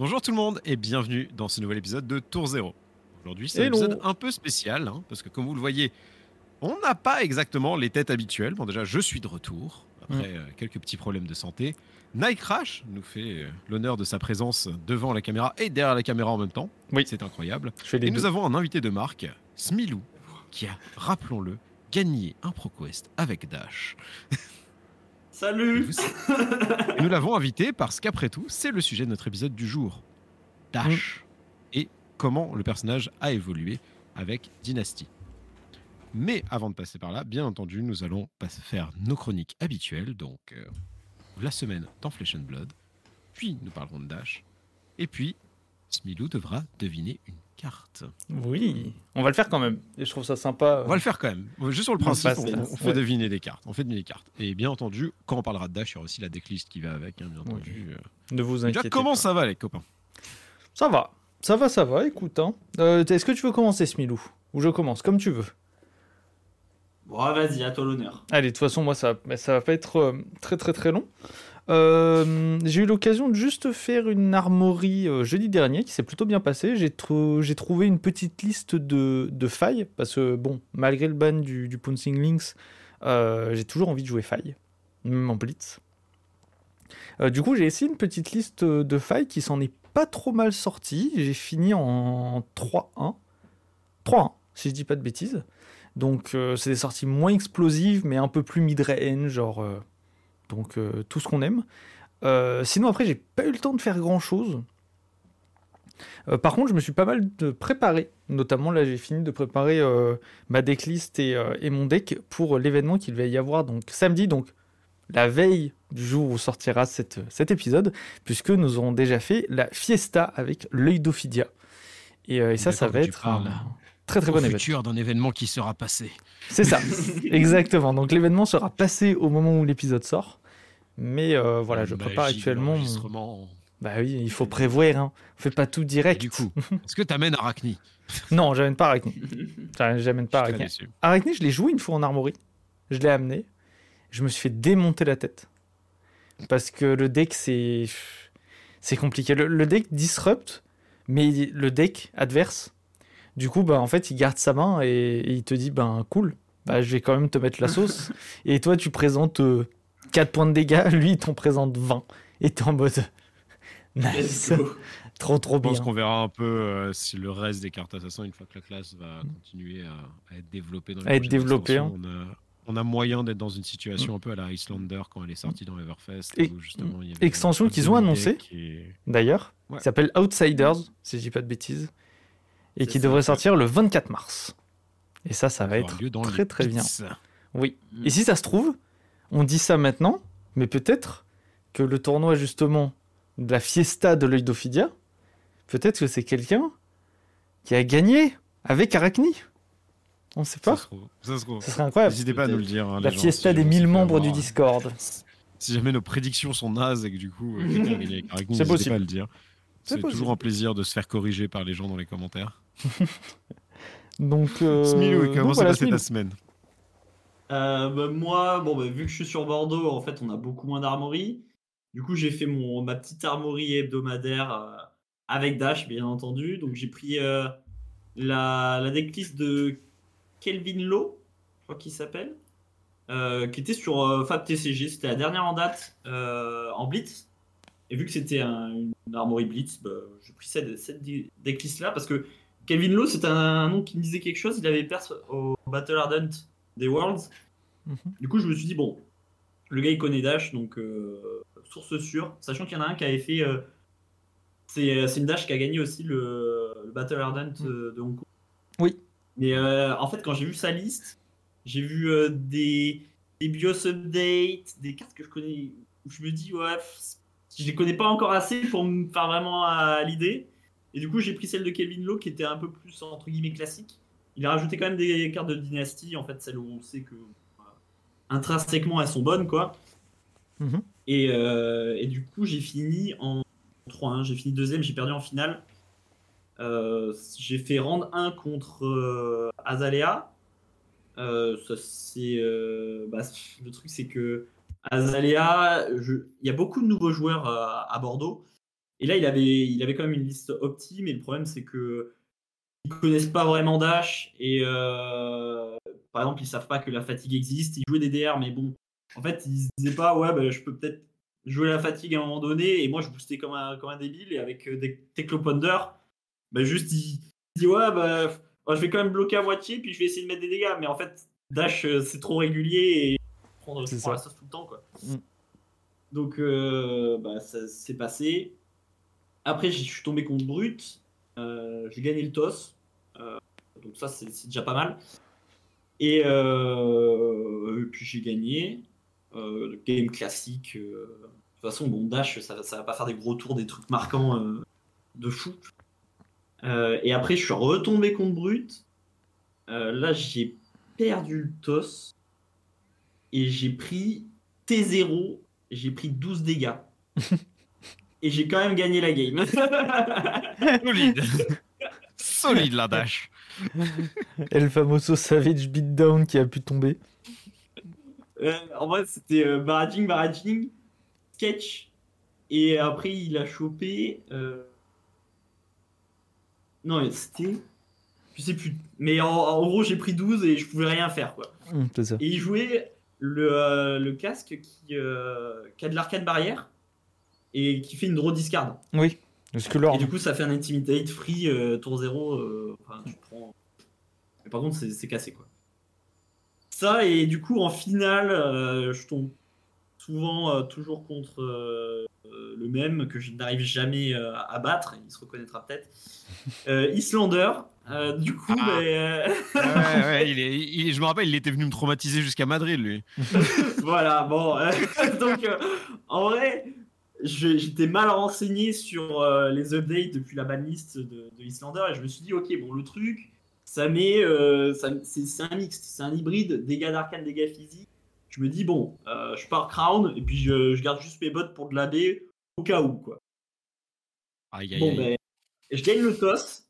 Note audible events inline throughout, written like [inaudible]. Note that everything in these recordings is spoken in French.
Bonjour tout le monde et bienvenue dans ce nouvel épisode de Tour Zéro. Aujourd'hui, c'est un épisode un peu spécial hein, parce que, comme vous le voyez, on n'a pas exactement les têtes habituelles. Bon, déjà, je suis de retour après euh, quelques petits problèmes de santé. Night Crash nous fait euh, l'honneur de sa présence devant la caméra et derrière la caméra en même temps. Oui. C'est incroyable. Et deux. nous avons un invité de marque, Smilou, qui a, rappelons-le, gagné un ProQuest avec Dash. [laughs] Salut nous l'avons invité parce qu'après tout, c'est le sujet de notre épisode du jour. Dash. Et comment le personnage a évolué avec Dynasty. Mais avant de passer par là, bien entendu, nous allons faire nos chroniques habituelles. Donc, euh, la semaine dans Flesh and Blood. Puis, nous parlerons de Dash. Et puis, Smilou devra deviner une carte. Oui, on va le faire quand même. Et je trouve ça sympa. On va le faire quand même. Juste sur le principe, on, on fait ouais. deviner des cartes. On fait deviner des cartes. Et bien entendu, quand on parlera de Dash, il y aura aussi la decklist qui va avec, hein, bien entendu. Ne vous inquiétez Déjà, comment pas. ça va, les copains? Ça va. Ça va, ça va. Écoute, hein. Euh, Est-ce que tu veux commencer, Smilou? Ou je commence, comme tu veux. Bon, vas-y, à toi l'honneur. Allez, de toute façon, moi, ça, mais ça va pas être euh, très, très, très long. Euh, j'ai eu l'occasion de juste faire une armorie euh, jeudi dernier qui s'est plutôt bien passé. J'ai trou- j'ai trouvé une petite liste de, failles parce que, bon, malgré le ban du, du Pouncing Lynx, euh, j'ai toujours envie de jouer failles, même en blitz. Du coup, j'ai essayé une petite liste de failles qui s'en est pas trop mal sortie. J'ai fini en 3-1. 3-1, si je dis pas de bêtises. Donc, c'est des sorties moins explosives, mais un peu plus mid-range, genre. Euh, donc, euh, tout ce qu'on aime. Euh, sinon, après, j'ai pas eu le temps de faire grand chose. par contre, je me suis pas mal de préparé. Notamment, là, j'ai fini de préparer euh, ma decklist et, euh, et mon deck pour l'événement qu'il va y avoir donc samedi, donc la veille du jour où sortira cette- cet épisode, puisque nous aurons déjà fait la fiesta avec l'œil d'Ophidia. Et, euh, et ça, ça va être très très bon événement. futur d'un événement qui sera passé. C'est ça, [laughs] exactement. Donc l'événement sera passé au moment où l'épisode sort. Mais euh, voilà, je prépare actuellement. mon-. Bah oui, il faut prévoir. Hein. On fait pas tout Et direct. du coup, [laughs] est-ce que t'amènes Arachni? Non, j'amène pas Arachni. [laughs] J'amène pas Arachni. Arachni, je l'ai joué une fois en armorie. Je l'ai amené. Je me suis fait démonter la tête. Parce que le deck, c'est. C'est compliqué. Le, le deck disrupt, mais le deck adverse, du coup, bah, en fait, il garde sa main et, et il te dit ben cool, bah, je vais quand même te mettre la sauce. [laughs] et toi, tu présentes 4 points de dégâts, [laughs] lui, il t'en présente 20. Et t'es en mode. [laughs] Nice. [laughs] Trop, trop Je pense bien. qu'on verra un peu euh, si le reste des cartes assassins, une fois que la classe va continuer à, à être développée dans les À être développée, hein. On a, on a moyen d'être dans une situation un peu à la Icelander quand elle est sortie dans Everfest. Et- où justement, il y avait extension qu'ils ont annoncée. D'ailleurs, Ouais. qui s'appelle Outsiders, si je dis pas de bêtises. Et qui ça, devrait sortir le 24 mars. Et ça, ça va être dans très très bien. Oui. Mm. Et si ça se trouve, on dit ça maintenant, mais peut-être que le tournoi justement de la fiesta de l'œil d'Ophidia, peut-être que c'est quelqu'un qui a gagné avec Arachni. On sait Ça pas. se trouve. Ça se trouve. Ce serait incroyable. N'hésitez pas à nous le dire. hein, La gens, fiesta si des jamais on 1000 s'est fait membres du. Discord. [laughs] Si jamais nos prédictions sont nazes et que du coup, euh, [laughs] C'est possible. pas à le dire. C'est toujours un plaisir de se faire corriger par les gens dans les commentaires. [laughs] Donc, euh, Smilou, comment s'est voilà, passée ta semaine? Bah, moi, bon, bah, vu que je suis sur Bordeaux, en fait, on a beaucoup moins d'armories. Du coup, j'ai fait mon, ma petite armorie hebdomadaire euh, avec Dash, bien entendu. Donc, j'ai pris euh, la, la decklist de Kelvin Lowe, je crois qu'il s'appelle, euh, qui était sur euh, Fab TCG. C'était la dernière en date euh, en Blitz. Et vu que c'était un- une armorie Blitz, bah, j'ai pris cette, cette di- decklist-là parce que Kelvin Lowe, c'est un, un nom qui me disait quelque chose. Il avait perdu au Battle Ardent des Worlds. Mhm. Du coup, je me suis dit, bon, le gars il connaît Dash, donc euh, source sûre. Sachant qu'il y en a un qui avait fait. euh, c'est euh, une Dash qui a gagné aussi le, le Battle Ardent euh, de Hong Kong. Oui. Mais en fait, quand j'ai vu sa liste, j'ai vu des, des BIOS updates, des cartes que je connais, où je me dis, ouais, je les connais pas encore assez pour me faire vraiment à l'idée. Et du coup, j'ai pris celle de Kevin Lowe qui était un peu plus entre guillemets classique. Il a rajouté quand même des cartes de dynastie, en fait, celles où on sait que voilà, intrinsèquement elles sont bonnes, quoi. Mhm. Et, euh, et du coup, j'ai fini en 3-1. J'ai fini deuxième, j'ai perdu en finale. Euh, j'ai fait rendre 1 contre euh, Azalea. Ça, c'est, bah, le truc, c'est que Azalea, je- il y a beaucoup de nouveaux joueurs à Bordeaux. Et là, il avait, il avait quand même une liste optime. Et le problème, c'est que ils connaissent pas vraiment Dash. Et euh, par exemple, ils savent pas que la fatigue existe. Ils jouaient des DR, mais bon, en fait, ils se disaient pas, ouais, bah, je peux peut-être jouer la fatigue à un moment donné. Et moi, je boostais comme un, comme un débile. Et avec euh, des Tecloponder, bah, juste, il, il dit, ouais, bah, je vais quand même bloquer à moitié. Puis je vais essayer de mettre des dégâts. Mais en fait, Dash, euh, c'est trop régulier. Et prendre ça. la sauce tout le temps, quoi. Mm. Donc, euh, bah, ça s'est passé. Après, je suis tombé contre Brut. Euh, j'ai gagné le toss. Euh, donc, ça, c'est déjà pas mal. Et, euh, puis, j'ai gagné. Euh, game classique. De toute façon, bon, Dash, ça, ça va pas faire des gros tours, des trucs marquants de fou. Et après, je suis retombé contre Brut. Là, j'ai perdu le toss. Et j'ai pris T0. J'ai pris 12 dégâts. [laughs] et j'ai quand même gagné la game. [laughs] Solide. Solide la dash. [laughs] El famoso Savage Beatdown qui a pu tomber. Euh, en vrai, c'était euh, barraging, barraging, sketch. Et après, il a chopé. euh, Non, mais c'était. Je sais plus. Mais en, en gros, j'ai pris 12 et je pouvais rien faire, quoi. C'est ça. Et il jouait le, euh, le casque qui, euh, qui a de l'arcade barrière et qui fait une draw discard. Oui. Parce que là, Et du coup, ça fait un intimidate free euh, tour 0. euh, enfin, tu prends. Mais par contre, c'est cassé quoi. Ça, et du coup, en finale, euh, je tombe souvent euh, toujours contre euh, euh, le même que je n'arrive jamais euh, à battre. Il se reconnaîtra peut-être. [laughs] Euh, Islander. euh, du coup, Ah. ben, euh, Ouais, ouais, [laughs] il est, il- je me rappelle, il était venu me traumatiser jusqu'à Madrid, lui. [laughs] voilà, bon. euh, donc, euh, en vrai, j'étais mal renseigné sur euh, les updates depuis la banlist de, de Islander et je me suis dit, ok, bon, le truc, ça met. euh, c'est un mixte, c'est un hybride, dégâts d'arcane, dégâts physiques. Je me dis, bon, euh, je pars Crown et puis je, je garde juste mes bots pour de la B au cas où, quoi. Aïe, aïe, Bon, aïe. ben, je gagne le toss.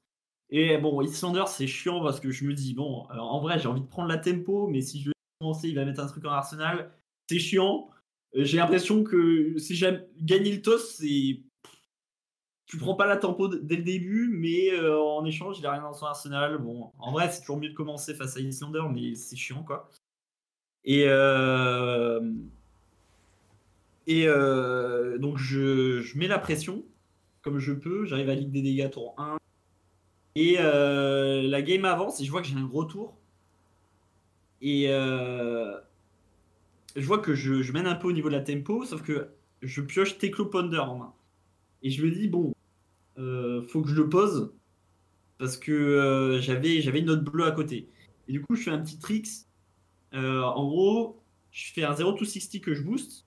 Et bon, Islander, c'est chiant parce que je me dis, bon, alors, en vrai, j'ai envie de prendre la tempo, mais si je veux commencer, il va mettre un truc en arsenal. C'est chiant. Euh, J'ai l'impression que si j'aime gagner le toss, c'est. Tu prends pas la tempo dès le début, mais euh, en échange, il a rien dans son arsenal. Bon, en vrai, c'est toujours mieux de commencer face à Islander, mais c'est chiant, quoi. Et. euh, Et euh, donc, je, je mets la pression comme je peux. J'arrive à ligue des dégâts tour 1. Et euh, la game avance et je vois que j'ai un gros tour. Et je vois que je, je mène un peu au niveau de la tempo, sauf que je pioche Teclo Ponder en main. Et je me dis, bon, euh, faut que je le pose parce que euh, j'avais j'avais une note bleue à côté. Et du coup, je fais un petit tricks. Euh, en gros, je fais un 0 to 60 que je booste.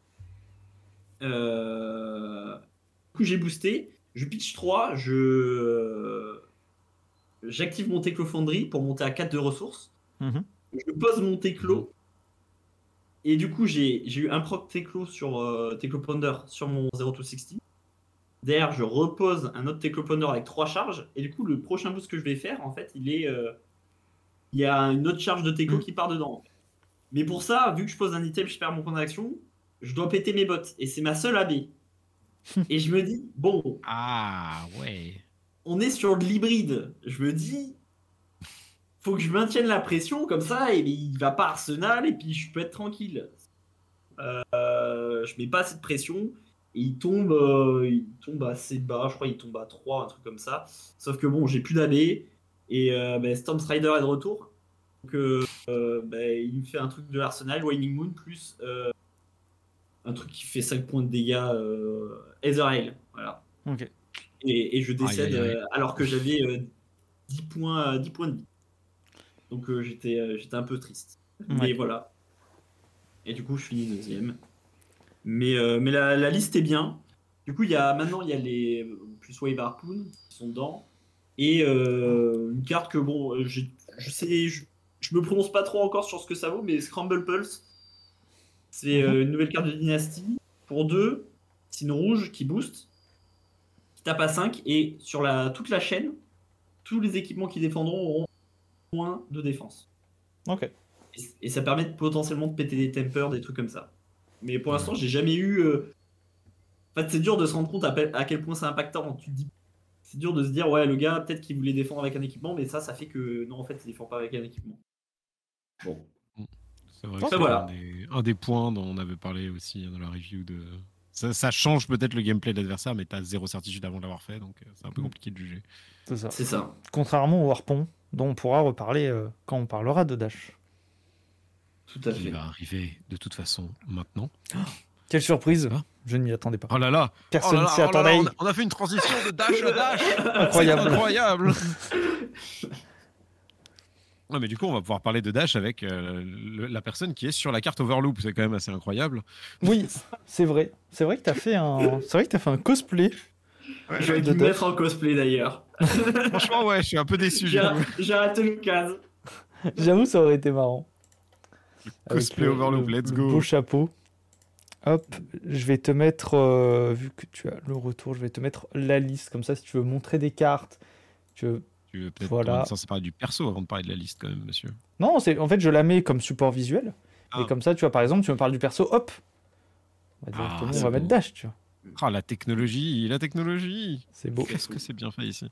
Euh, du coup, j'ai boosté. Je pitch 3, je j'active mon Teclo Foundry pour monter à 4 de ressources. Mhm. Je pose mon Teclo. Et du coup, j'ai eu un proc Teclo sur euh, Teclo Ponder sur mon 0 to 60. Derrière, je repose un autre Teclo Ponder avec 3 charges. Et du coup, le prochain boost que je vais faire, en fait, il est. euh, il y a une autre charge de Teclo Mm. qui part dedans. en fait. Mais pour ça, vu que je pose un item, je perds mon point d'action, je dois péter mes bottes. Et c'est ma seule AB. [laughs] et je me dis, bon, Ah, ouais. on est sur de l'hybride. Je me dis, faut que je maintienne la pression comme ça, et il va pas Arsenal, et puis je peux être tranquille. Euh, je mets pas assez de pression, et il tombe, euh, il tombe assez bas, je crois qu'il tombe à 3, un truc comme ça. Sauf que bon, j'ai plus d'AB, et euh, ben, Storm Strider est de retour. Donc euh, euh, ben, il me fait un truc de l'Arsenal, Wailing Moon, plus euh, un truc qui fait 5 points de dégâts, euh, Ezreal. Voilà Ok. et, et je décède Aïe, aïe, aïe. alors que j'avais euh, 10 points, 10 points de vie. Donc euh, j'étais euh, j'étais un peu triste. Mais voilà. Et du coup, je finis deuxième. Mais, euh, mais la, la liste est bien. Du coup, il y a, maintenant, il y a les plus Wave Harpoon qui sont dedans. Et une carte que, bon, je sais, je, je me prononce pas trop encore sur ce que ça vaut, mais Scramble Pulse, c'est Mhm. une nouvelle carte de dynastie. Pour deux, c'est une rouge qui boost, qui tape à 5, et sur la, toute la chaîne, tous les équipements qui défendront auront moins de défense. Ok. Et, et ça permet de, potentiellement de péter des tempers, des trucs comme ça. Mais pour l'instant, j'ai jamais eu. euh, En fait, c'est dur de se rendre compte à, quel point c'est impactant. Tu te dis, c'est dur de se dire, ouais, le gars, peut-être qu'il voulait défendre avec un équipement, mais ça, ça fait que non, en fait, il défend pas avec un équipement. Bon. C'est vrai Enfin, que c'est voilà. un, des, un des points dont on avait parlé aussi dans la review de. Ça, ça change peut-être le gameplay de l'adversaire, mais t'as zéro certitude avant de l'avoir fait, donc euh, c'est un peu Mm. compliqué de juger. C'est ça. C'est ça. Contrairement au harpon, dont on pourra reparler euh, quand on parlera de Dash. Tout à Il fait. va arriver de toute façon maintenant. [gasps] Quelle surprise Ah. Je ne m'y attendais pas. Oh là là Personne oh ne là, s'y oh là là, attendait. on, a, on a fait une transition de dash à dash [laughs] Incroyable. Incroyable [laughs] Ouais, mais du coup, on va pouvoir parler de Dash avec euh, le- la personne qui est sur la carte Overloop. C'est quand même assez incroyable. Oui, c'est vrai. C'est vrai que t'as fait un. C'est vrai que t'as fait un cosplay. Je vais Dash. mettre en cosplay d'ailleurs. [laughs] Franchement, ouais, je suis un peu déçu. J'ai raté l'occasion. J'avoue, ça aurait été marrant. Cosplay Overloop, le- let's le go. Beau chapeau. Hop, je vais te mettre, euh, vu que tu as le retour, je vais te mettre la liste. Comme ça, si tu veux montrer des cartes, tu veux... Tu veux peut-être Voilà. censé parler du perso avant de parler de la liste, quand même, monsieur. Non, c'est en fait, je la mets comme support visuel. Ah. Et comme ça, tu vois, par exemple, tu me parles du perso, hop. On va, directement, c'est on va mettre Dash, tu vois. Ah, la technologie, la technologie C'est beau. Qu'est-ce que c'est bien fait ici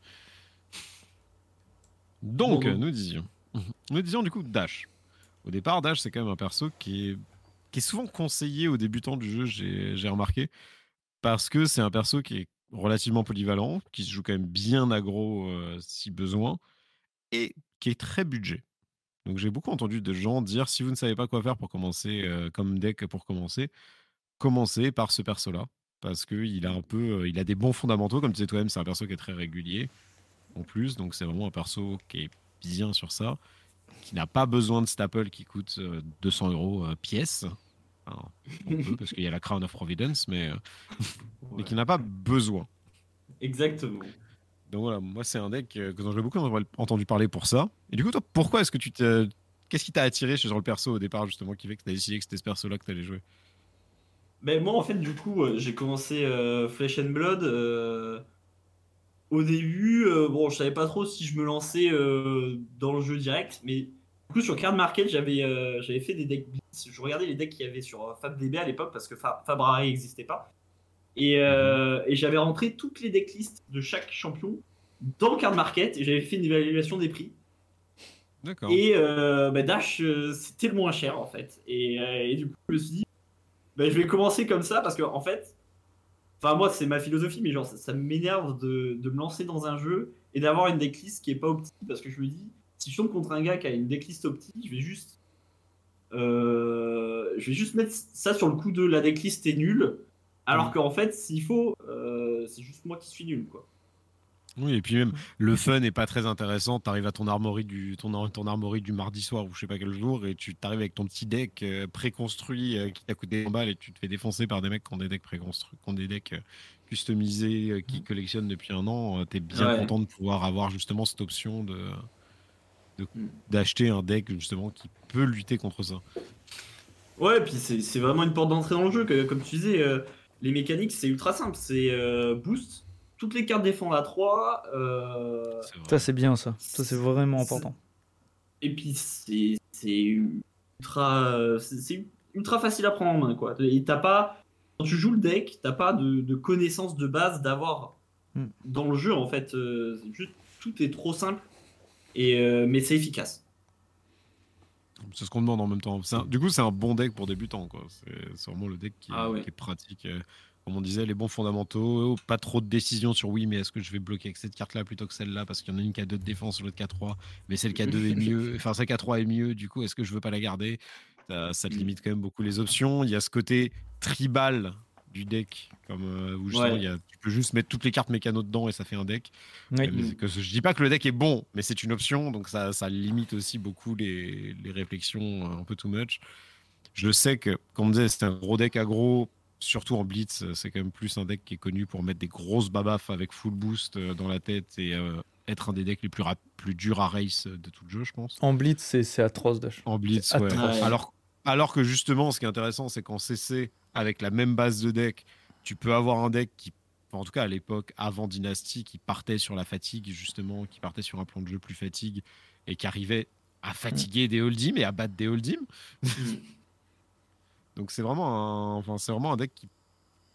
Donc, Bon, nous disions. Nous disions du coup Dash. Au départ, Dash, c'est quand même un perso qui est, qui est souvent conseillé aux débutants du jeu, j'ai j'ai remarqué. Parce que c'est un perso qui est relativement polyvalent, qui se joue quand même bien aggro euh, si besoin, et qui est très budget. Donc j'ai beaucoup entendu de gens dire si vous ne savez pas quoi faire pour commencer euh, comme deck pour commencer, commencez par ce perso-là parce que il a un peu, euh, il a des bons fondamentaux comme tu sais toi-même, c'est un perso qui est très régulier en plus, donc c'est vraiment un perso qui est bien sur ça, qui n'a pas besoin de staple qui coûte euh, 200 euros euh, pièce. Enfin, on peut parce qu'il y a la Crown of Providence, mais, euh, [laughs] mais qui n'a pas besoin. Exactement. Donc voilà, moi c'est un deck euh, que dont j'ai beaucoup entendu parler pour ça. Et du coup, toi, pourquoi est-ce que tu t'es. Qu'est-ce qui t'a attiré chez le perso au départ, justement, qui fait que tu as décidé que c'était ce perso-là que tu allais jouer? Ben, moi, en fait, du coup, euh, j'ai commencé euh, Flesh and Blood. euh, au début, euh, bon, je savais pas trop si je me lançais dans le jeu direct, mais du coup, sur Card Market, j'avais j'avais fait des decks Blitz. Je regardais les decks qu'il y avait sur FabDB à l'époque parce que Fa- Fabrari n'existait pas. Et, euh, et j'avais rentré toutes les decklists de chaque champion dans Card Market et j'avais fait une évaluation des prix. D'accord. Et euh, bah, Dash, euh, c'était le moins cher en fait. Et, euh, et du coup, je me suis dit, bah, je vais commencer comme ça parce que en fait, enfin moi c'est ma philosophie, mais genre ça, ça m'énerve de, de me lancer dans un jeu et d'avoir une decklist qui est pas optique parce que je me dis, si je tombe contre un gars qui a une decklist optique, je vais juste, euh, je vais juste mettre ça sur le coup de la decklist est nulle. Alors Mhm. qu'en fait, s'il faut, euh, c'est juste moi qui suis nul quoi. Oui, et puis même, le fun n'est pas très intéressant. Tu arrives à ton armory, du, ton, ton armory du mardi soir ou je sais pas quel jour et tu t'arrives avec ton petit deck euh, préconstruit euh, qui t'a coûté 100 balles et tu te fais défoncer par des mecs qui ont des decks préconstruits, qui ont des decks euh, customisés, euh, qui collectionnent depuis un an. tu es bien Ouais. content de pouvoir avoir justement cette option de de- Mm. d'acheter un deck justement qui peut lutter contre ça. Ouais, et puis c'est c'est vraiment une porte d'entrée dans le jeu. Que, comme tu disais, euh, les mécaniques, c'est ultra simple. C'est boost, toutes les cartes défendent à 3. euh. Ça, c'est bien, ça. Ça, c'est vraiment important. et puis c'est c'est ultra, c'est c'est ultra facile à prendre en main. Quoi. Et t'as pas, quand tu joues le deck, t'as pas de, de connaissances de base d'avoir Hmm. dans le jeu. En fait, euh, juste, tout est trop simple. Et, euh, mais c'est efficace. C'est ce qu'on demande en même temps. Un- du coup, c'est un bon deck pour débutants. quoi. C'est vraiment le deck qui, Ah ouais. qui est pratique. Euh, Comme on disait, les bons fondamentaux, pas trop de décisions sur oui, mais est-ce que je vais bloquer avec cette carte-là plutôt que celle-là? Parce qu'il y en a une qui a 2 de défense, l'autre qui a 3, mais celle qui a 2 est mieux, [laughs] enfin celle qui a 3 est mieux, du coup, est-ce que je veux pas la garder? Ça, ça te limite quand même beaucoup les options. Il y a ce côté tribal du deck, comme euh, où Ouais. il y a- tu peux juste mettre toutes les cartes mécano dedans et ça fait un deck. Oui. Mais c'est que je dis pas que le deck est bon, mais c'est une option, donc ça, ça limite aussi beaucoup les, les réflexions euh, un peu too much. Je sais que, comme on disait, c'est un gros deck aggro, surtout en blitz, euh, c'est quand même plus un deck qui est connu pour mettre des grosses babafs avec full boost euh, dans la tête et euh, être un des decks les plus, rap- plus durs à race de tout le jeu, je pense. En blitz, c'est c'est atroce, Dash. En blitz, C'est ouais. atroce. Alors, alors que justement, ce qui est intéressant, c'est qu'en CC, avec la même base de deck, tu peux avoir un deck qui, en tout cas à l'époque, avant Dynasty, qui partait sur la fatigue, justement, qui partait sur un plan de jeu plus fatigue et qui arrivait à fatiguer des hold'em et à battre des hold'em. Donc c'est vraiment un, enfin, c'est vraiment un deck qui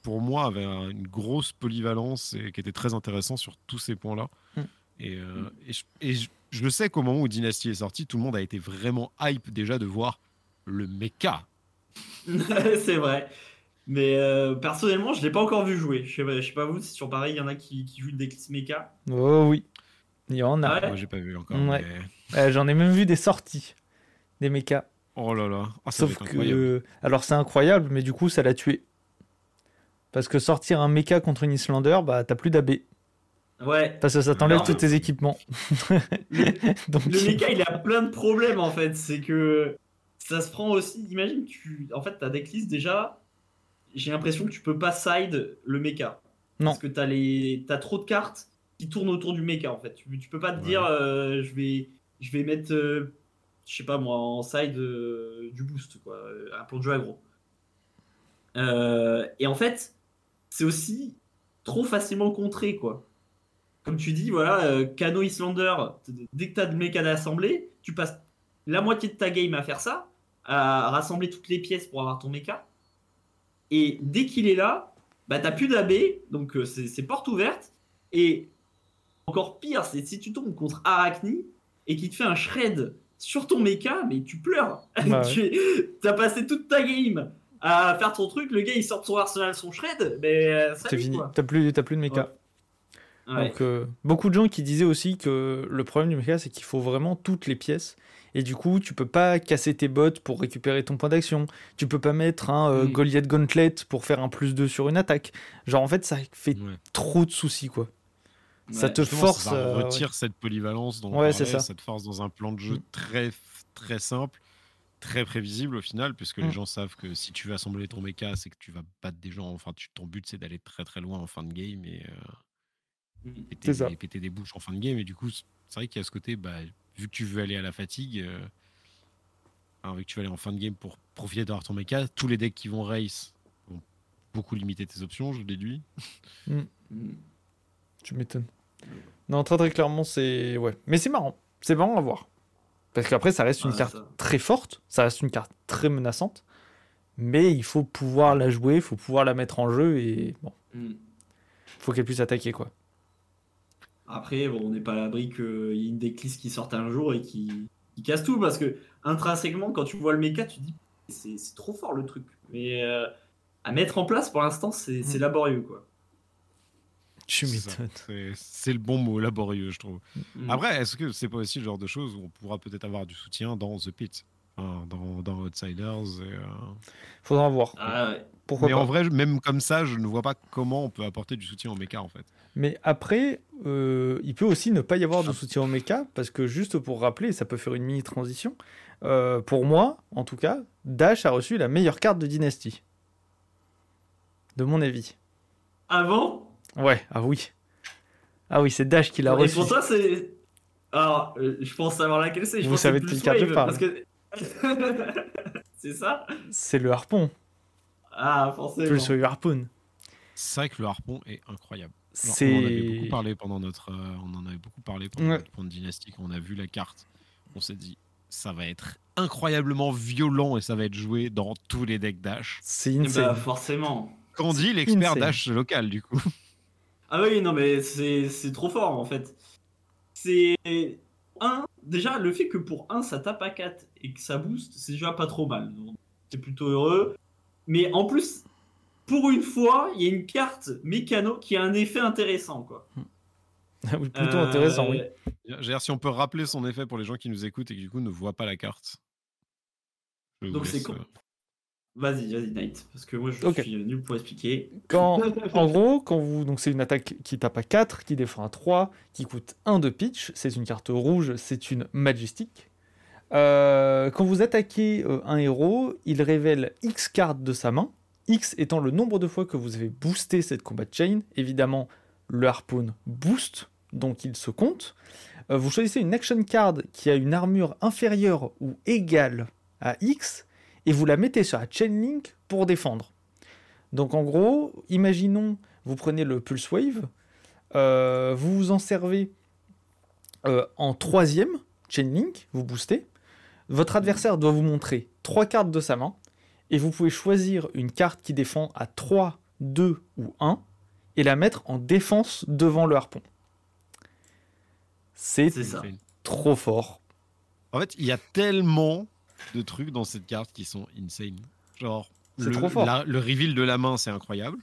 pour moi, avait un- une grosse polyvalence et qui était très intéressant sur tous ces points-là. Mm. Et, euh, et je, et je- je le sais qu'au moment où Dynasty est sorti, tout le monde a été vraiment hype déjà de voir le mecha. [laughs] c'est vrai. Mais euh, personnellement, je l'ai pas encore vu jouer. Je sais pas, je sais pas vous, c'est sur pareil, il y en a qui, qui jouent le Mecha. Oh oui, il y en a. Ouais. Moi, j'ai pas vu encore. Ouais. mais- Euh, J'en ai même vu des sorties, des mechas. Oh là là. Ah, ça Sauf que. Alors c'est incroyable, mais du coup ça l'a tué. Parce que sortir un mecha contre une Islander, bah t'as plus d'AB. Ouais. Parce que ça t'enlève tous tes équipements. [laughs] Donc, Le mecha, il a plein de problèmes en fait. C'est que ça se prend aussi. Imagine, tu. En fait, ta decklist déjà. J'ai l'impression que tu peux pas side le mecha. Non. Parce que t'as les... as trop de cartes qui tournent autour du mecha en fait. Tu, tu peux pas te Ouais. dire, euh, je, vais... je vais mettre, euh, je sais pas moi, en side euh, du boost, quoi. Un plan de jeu aggro. Euh, et en fait, c'est aussi trop facilement contré, quoi. Comme tu dis, voilà, euh, Kano Islander, dès que tu as de mecha d'assemblée, tu passes la moitié de ta game à faire ça, à rassembler toutes les pièces pour avoir ton mecha. Et dès qu'il est là, bah t'as plus d'AB, donc euh, c'est porte ouverte. Et encore pire, c'est si tu tombes contre Arachni et qu'il te fait un shred sur ton mecha, mais tu pleures. [laughs] Bah tu as passé toute ta game à faire ton truc, le gars il sort de son arsenal, son shred, mais euh, c'est salut, fini. T'as plus, t'as plus de mecha. Ouais. Donc, euh, beaucoup de gens qui disaient aussi que le problème du mecha, c'est qu'il faut vraiment toutes les pièces. Et du coup, tu peux pas casser tes bottes pour récupérer ton point d'action. Tu peux pas mettre un euh, Mm. Goliath Gauntlet pour faire un plus 2 sur une attaque. Genre, en fait, ça fait Ouais. trop de soucis, quoi. Ça te force. ça euh, ouais. retire cette polyvalence dont on Ouais, parlait, ça. te force dans un plan de jeu Mm. très, très simple, très prévisible au final, puisque les Mm. gens savent que si tu veux assembler ton mecha, c'est que tu vas battre des gens. Enfin, tu, ton but, c'est d'aller très très loin en fin de game et euh, Mm. péter, ça. des, péter des bouches en fin de game. Et du coup, c'est vrai qu'il y a ce côté, bah, vu que tu veux aller à la fatigue, euh, vu que tu veux aller en fin de game pour profiter d'avoir ton mecha, tous les decks qui vont race vont beaucoup limiter tes options, je déduis. Mm. [laughs] Tu m'étonnes. Non, très très clairement, c'est. Ouais. Mais c'est marrant. C'est marrant à voir. Parce qu'après, ça reste une Ouais, carte ça. très forte. Ça reste une carte très menaçante. Mais il faut pouvoir la jouer, il faut pouvoir la mettre en jeu et bon, Mm. faut qu'elle puisse attaquer quoi. Après, bon, on n'est pas à l'abri qu'il y ait une decklist qui sorte un jour et qui, qui casse tout parce que intrinsèquement, quand tu vois le mecha, tu te dis c'est c'est trop fort le truc. Mais euh, à mettre en place pour l'instant, c'est c'est Mm. laborieux quoi. Tu m'étonnes. C'est- le bon mot, laborieux, je trouve. Mm. Après, est-ce que c'est pas aussi le genre de choses où on pourra peut-être avoir du soutien dans The Pit, Enfin, dans, dans Outsiders et, euh, Faudra voir. Ah ouais. Pourquoi Mais pas. en vrai, même comme ça, je ne vois pas comment on peut apporter du soutien au mecha en fait. Mais après, euh, il peut aussi ne pas y avoir de soutien au mecha, parce que juste pour rappeler, ça peut faire une mini transition. euh, pour moi, en tout cas, Dash a reçu la meilleure carte de Dynasty. De mon avis. Avant Ouais, ah oui. Ah oui, c'est Dash qui l'a Et reçu. pour toi, c'est. Alors, euh, je pense savoir laquelle c'est. Vous savez c'est de plus quelle carte je Wave, parle. parce que- [laughs] c'est ça C'est le harpon. Ah, forcément. Plus le harpoon. C'est vrai que le harpon est incroyable. Alors, on en avait beaucoup parlé pendant notre, euh, on en avait beaucoup parlé pendant Ouais. notre point de dynastie quand on a vu la carte. On s'est dit, ça va être incroyablement violent et ça va être joué dans tous les decks Dash. C'est bah, forcément. Qu'en dit l'expert. Dash local du coup? Ah oui, non, mais c'est c'est trop fort en fait. C'est. Un, déjà, le fait que pour un ça tape à 4 et que ça booste, c'est déjà pas trop mal. C'est plutôt heureux. Mais en plus, pour une fois, il y a une carte mécano qui a un effet intéressant. Quoi. Ah oui, plutôt Euh, intéressant, oui. Veux dire, si on peut rappeler son effet pour les gens qui nous écoutent et qui du coup ne voient pas la carte. Je Donc c'est euh, Vas-y, vas-y, Knight. Parce que moi, je suis nul pour expliquer. Quand, [laughs] en gros, quand vous, donc c'est une attaque qui tape à 4, qui défend à 3, qui coûte 1 de pitch, c'est une carte rouge, c'est une Majestic. Euh, quand vous attaquez euh, un héros, il révèle X cartes de sa main, X étant le nombre de fois que vous avez boosté cette combat chain. Évidemment, le harpoon boost, donc il se compte. Euh, vous choisissez une action card qui a une armure inférieure ou égale à X, et vous la mettez sur la chain link pour défendre. Donc en gros, imaginons, vous prenez le Pulse Wave, euh, vous vous en servez euh, en troisième chain link, vous boostez. Votre adversaire doit vous montrer trois cartes de sa main, et vous pouvez choisir une carte qui défend à 3 2 ou 1 et la mettre en défense devant le harpon. C'est C'est ça. trop fort. En fait, il y a tellement de trucs dans cette carte qui sont insane. Genre, le, trop fort. la- le reveal de la main, c'est incroyable.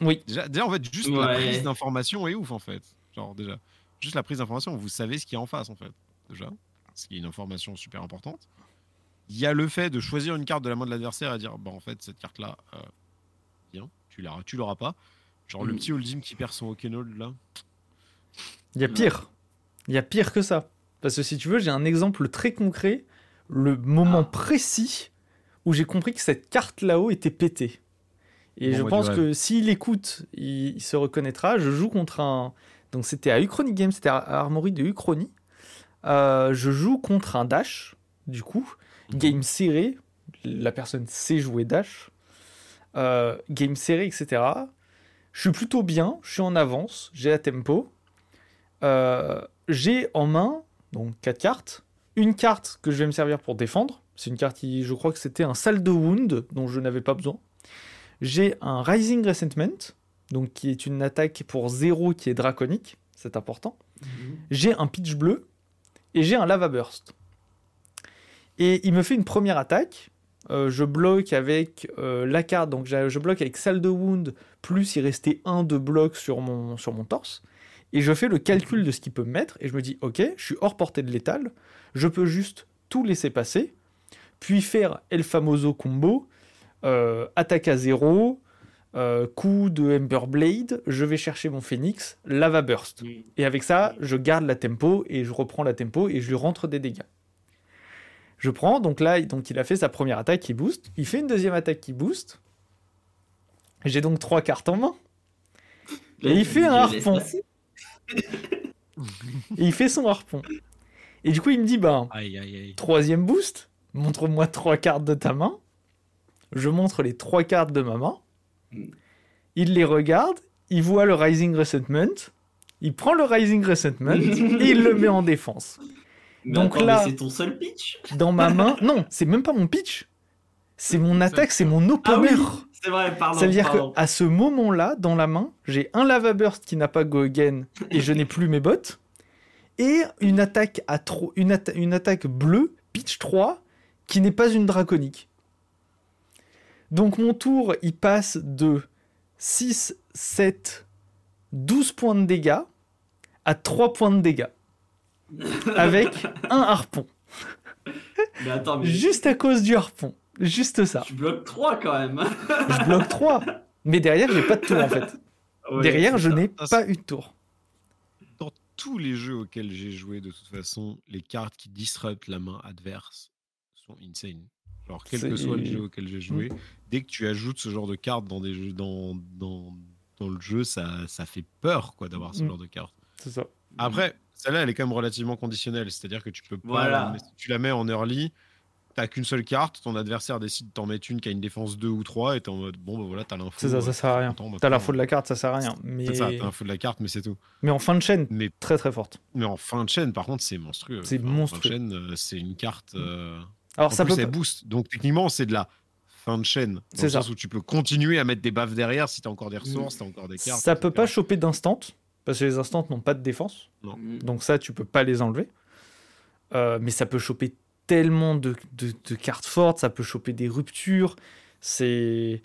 Oui. Déjà, déjà, en fait, juste la prise d'information est ouf, en fait. Genre, déjà, juste la prise d'information, vous savez ce qu'il y a en face, en fait. Déjà, ce qui est une information super importante. Il y a le fait de choisir une carte de la main de l'adversaire et dire, bah, en fait, cette carte-là, euh, bien, tu l'auras, tu l'auras pas. Genre, le Mm. petit Oldhim qui perd son Okenhold, là. Il y a pire. Il y a pire que ça. Parce que si tu veux, j'ai un exemple très concret, le moment Ah. précis où j'ai compris que cette carte là-haut était pétée. Et Bon, je bah, pense que s'il écoute, il, il se reconnaîtra. Je joue contre un. Donc c'était à Uchrony Games, c'était à Armory de Uchrony. Euh, je joue contre un Dash, du coup. Mhm. Game serré. La personne sait jouer Dash. Euh, game serré, etc. Je suis plutôt bien, je suis en avance, j'ai la tempo. Euh, j'ai en main, donc 4 cartes. Une carte que je vais me servir pour défendre. C'est une carte qui, je crois que c'était un salle de wound dont je n'avais pas besoin. J'ai un Rising Resentment, donc qui est une attaque pour 0 qui est draconique. C'est important. J'ai un pitch bleu et j'ai un lava burst. Et il me fait une première attaque. Euh, je bloque avec euh, la carte, donc je bloque avec salle de wound, plus il restait un de bloc sur mon, sur mon torse. Et je fais le calcul de ce qu'il peut me mettre, et je me dis, ok, je suis hors portée de létal, je peux juste tout laisser passer, puis faire El Famoso combo, euh, attaque à zéro, euh, coup de Ember Blade, je vais chercher mon phoenix, lava burst. Et avec ça, je garde la tempo et je reprends la tempo et je lui rentre des dégâts. Je prends, donc là, donc il a fait sa première attaque qui booste. Il fait une deuxième attaque qui booste. J'ai donc trois cartes en main. Et il fait un harpon. Et il fait son harpon. Et du coup, il me dit, bah, Aïe, aïe, aïe. troisième boost, montre-moi trois cartes de ta main. Je montre les trois cartes de ma main. Il les regarde, il voit le Rising Resentment, il prend le Rising Resentment et il le met en défense. Mais Donc attends, là- c'est ton seul pitch? Dans ma main, non, c'est même pas mon pitch. C'est mon attaque, c'est mon Ah oui, opener. c'est vrai, pardon. Ça veut dire qu'à ce moment-là, dans la main, j'ai un Lava Burst qui n'a pas Go Again et je n'ai plus mes bottes. Et une attaque, à tro- une, atta- une attaque bleue, pitch 3, qui n'est pas une draconique. Donc mon tour, il passe de 6, 7, 12 points de dégâts à 3 points de dégâts. Avec [laughs] un harpon. Mais attends, mais Juste à cause du harpon. Juste ça. tu bloques 3 quand même. Je bloque 3. Mais derrière, j'ai pas de tour en fait. Ouais, Derrière, je n'ai Ah, pas eu de tour. Dans tous les jeux auxquels j'ai joué, de toute façon, les cartes qui disruptent la main adverse sont insane. Genre, quel que soit le jeu auquel j'ai joué, dès que tu ajoutes ce genre de cartes dans, des jeux, dans, dans, dans le jeu, ça, ça fait peur quoi d'avoir ce Mm. genre de cartes. C'est ça. Après, celle-là, elle est quand même relativement conditionnelle. C'est-à-dire que tu peux pas. Voilà. si tu la mets en early, t'as qu'une seule carte, ton adversaire décide de t'en mettre une qui a une défense 2 ou 3, et t'es en mode bon, bah voilà, t'as l'info. C'est ça, ça sert à rien. T'as l'info de la carte, ça sert à rien. Mais, C'est ça, t'as l'info de la carte, mais c'est tout. mais en fin de chaîne, Mais, très très forte. mais en fin de chaîne, par contre, c'est monstrueux. C'est Enfin, En fin monstrueux. de chaîne, euh, c'est une carte. euh, Alors en ça plus, peut elle boost. Donc techniquement, c'est de la fin de chaîne. C'est ça. sens où tu peux continuer à mettre des baffes derrière si t'as encore des ressources, t'as encore des cartes. ça peut pas choper d'instant parce que les instants n'ont pas de défense. Mm. Donc ça, tu peux pas les enlever. Euh, mais ça peut choper tellement de, de- de cartes fortes, ça peut choper des ruptures. C'est.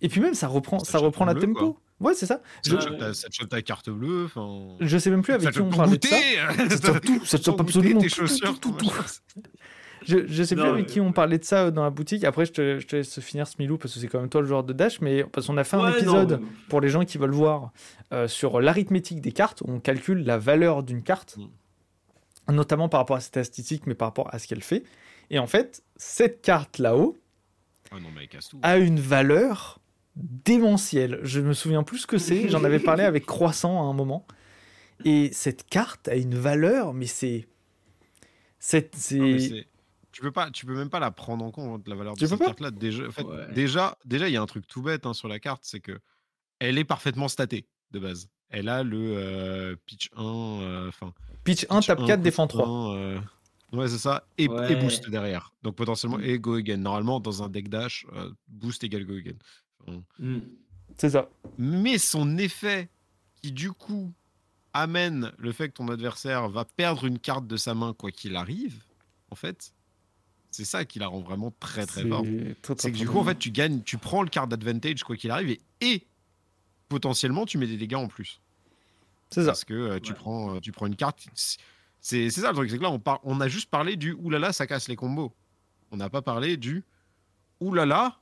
Et puis même, ça reprend, ça reprend en la bleu, tempo. Ouais, c'est ça. ça Je, ta- ça te chope ta carte bleue. enfin, je sais même plus avec ça qui on parlait de ça. goûter, Ça [laughs] te chope tout, ça te chope ton absolument goûter, tes tout, tout, chaussures, tout, ton tout, machin. [laughs] Je, je sais plus Non, avec mais- qui on parlait de ça euh, dans la boutique. Après, je te, je te laisse finir ce Milou parce que c'est quand même toi le joueur de Dash. Mais parce qu'on a fait un Ouais, non, épisode mais- pour les gens qui veulent voir euh, sur l'arithmétique des cartes. où On calcule la valeur d'une carte, notamment par rapport à ses statistiques, mais par rapport à ce qu'elle fait. Et en fait, cette carte là-haut Ah a une valeur démentielle. Je me souviens plus ce que c'est. J'en avais parlé avec Croissant à un moment. Et cette carte a une valeur, mais c'est. Tu peux pas, tu peux même pas la prendre en compte la valeur Tu de cette carte-là. Déjà, en fait, Ouais. déjà, déjà, il y a un truc tout bête hein, sur la carte, c'est que elle est parfaitement statée de base. Elle a le euh, pitch 1, euh, enfin Pitch 1, pitch tape 4, push défend 3. 1, euh, Ouais, c'est ça. Et, Ouais. et boost derrière. Donc potentiellement Mm. et go again. Normalement, dans un deck dash, euh, boost égale go again. Enfin, Mm. C'est ça. mais son effet qui du coup amène le fait que ton adversaire va perdre une carte de sa main quoi qu'il arrive, en fait, c'est ça qui la rend vraiment très très forte. C'est que du coup en fait tu gagnes, tu prends le card d'advantage quoi qu'il arrive et, et potentiellement tu mets des dégâts en plus C'est ça. parce que euh, tu Ouais. prends euh, tu prends une carte. C'est ça le truc, c'est que là on, par- on a juste parlé du oulala ça casse les combos. On n'a pas parlé du oulala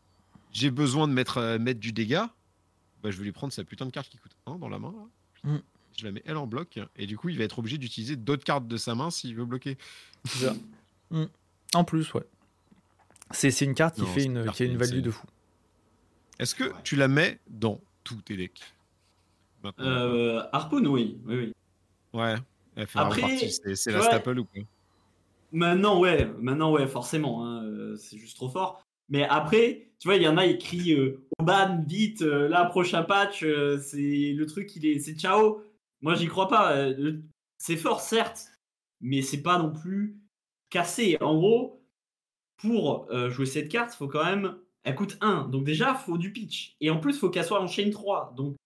j'ai besoin de mettre euh, mettre du dégât. Bah, je vais lui prendre sa putain de carte qui coûte 1 dans la main. là. Mm. Je la mets elle en bloc et du coup il va être obligé d'utiliser d'autres cartes de sa main s'il veut bloquer. C'est ça. Mm. En plus, ouais. C'est c'est une carte qui Non, fait une une, carte qui a une value de fou. Est-ce que Ouais. tu la mets dans tous tes decks? Euh, Harpoon, oui. oui, oui. Ouais. Elle fait Après, partie. C'est c'est la ouais. staple ou quoi Maintenant, ouais, maintenant, ouais, forcément, hein, euh, c'est juste trop fort. Mais après, tu vois, il y en a, ils crient euh, au ban, vite, euh, là, prochain patch, euh, c'est le truc, il est, c'est ciao. Moi, j'y crois pas. c'est fort, certes, mais c'est pas non plus cassé. En gros, pour jouer cette carte, faut quand même. Elle coûte 1. Donc, déjà, faut du pitch. Et en plus, faut qu'elle soit en chain 3. Donc,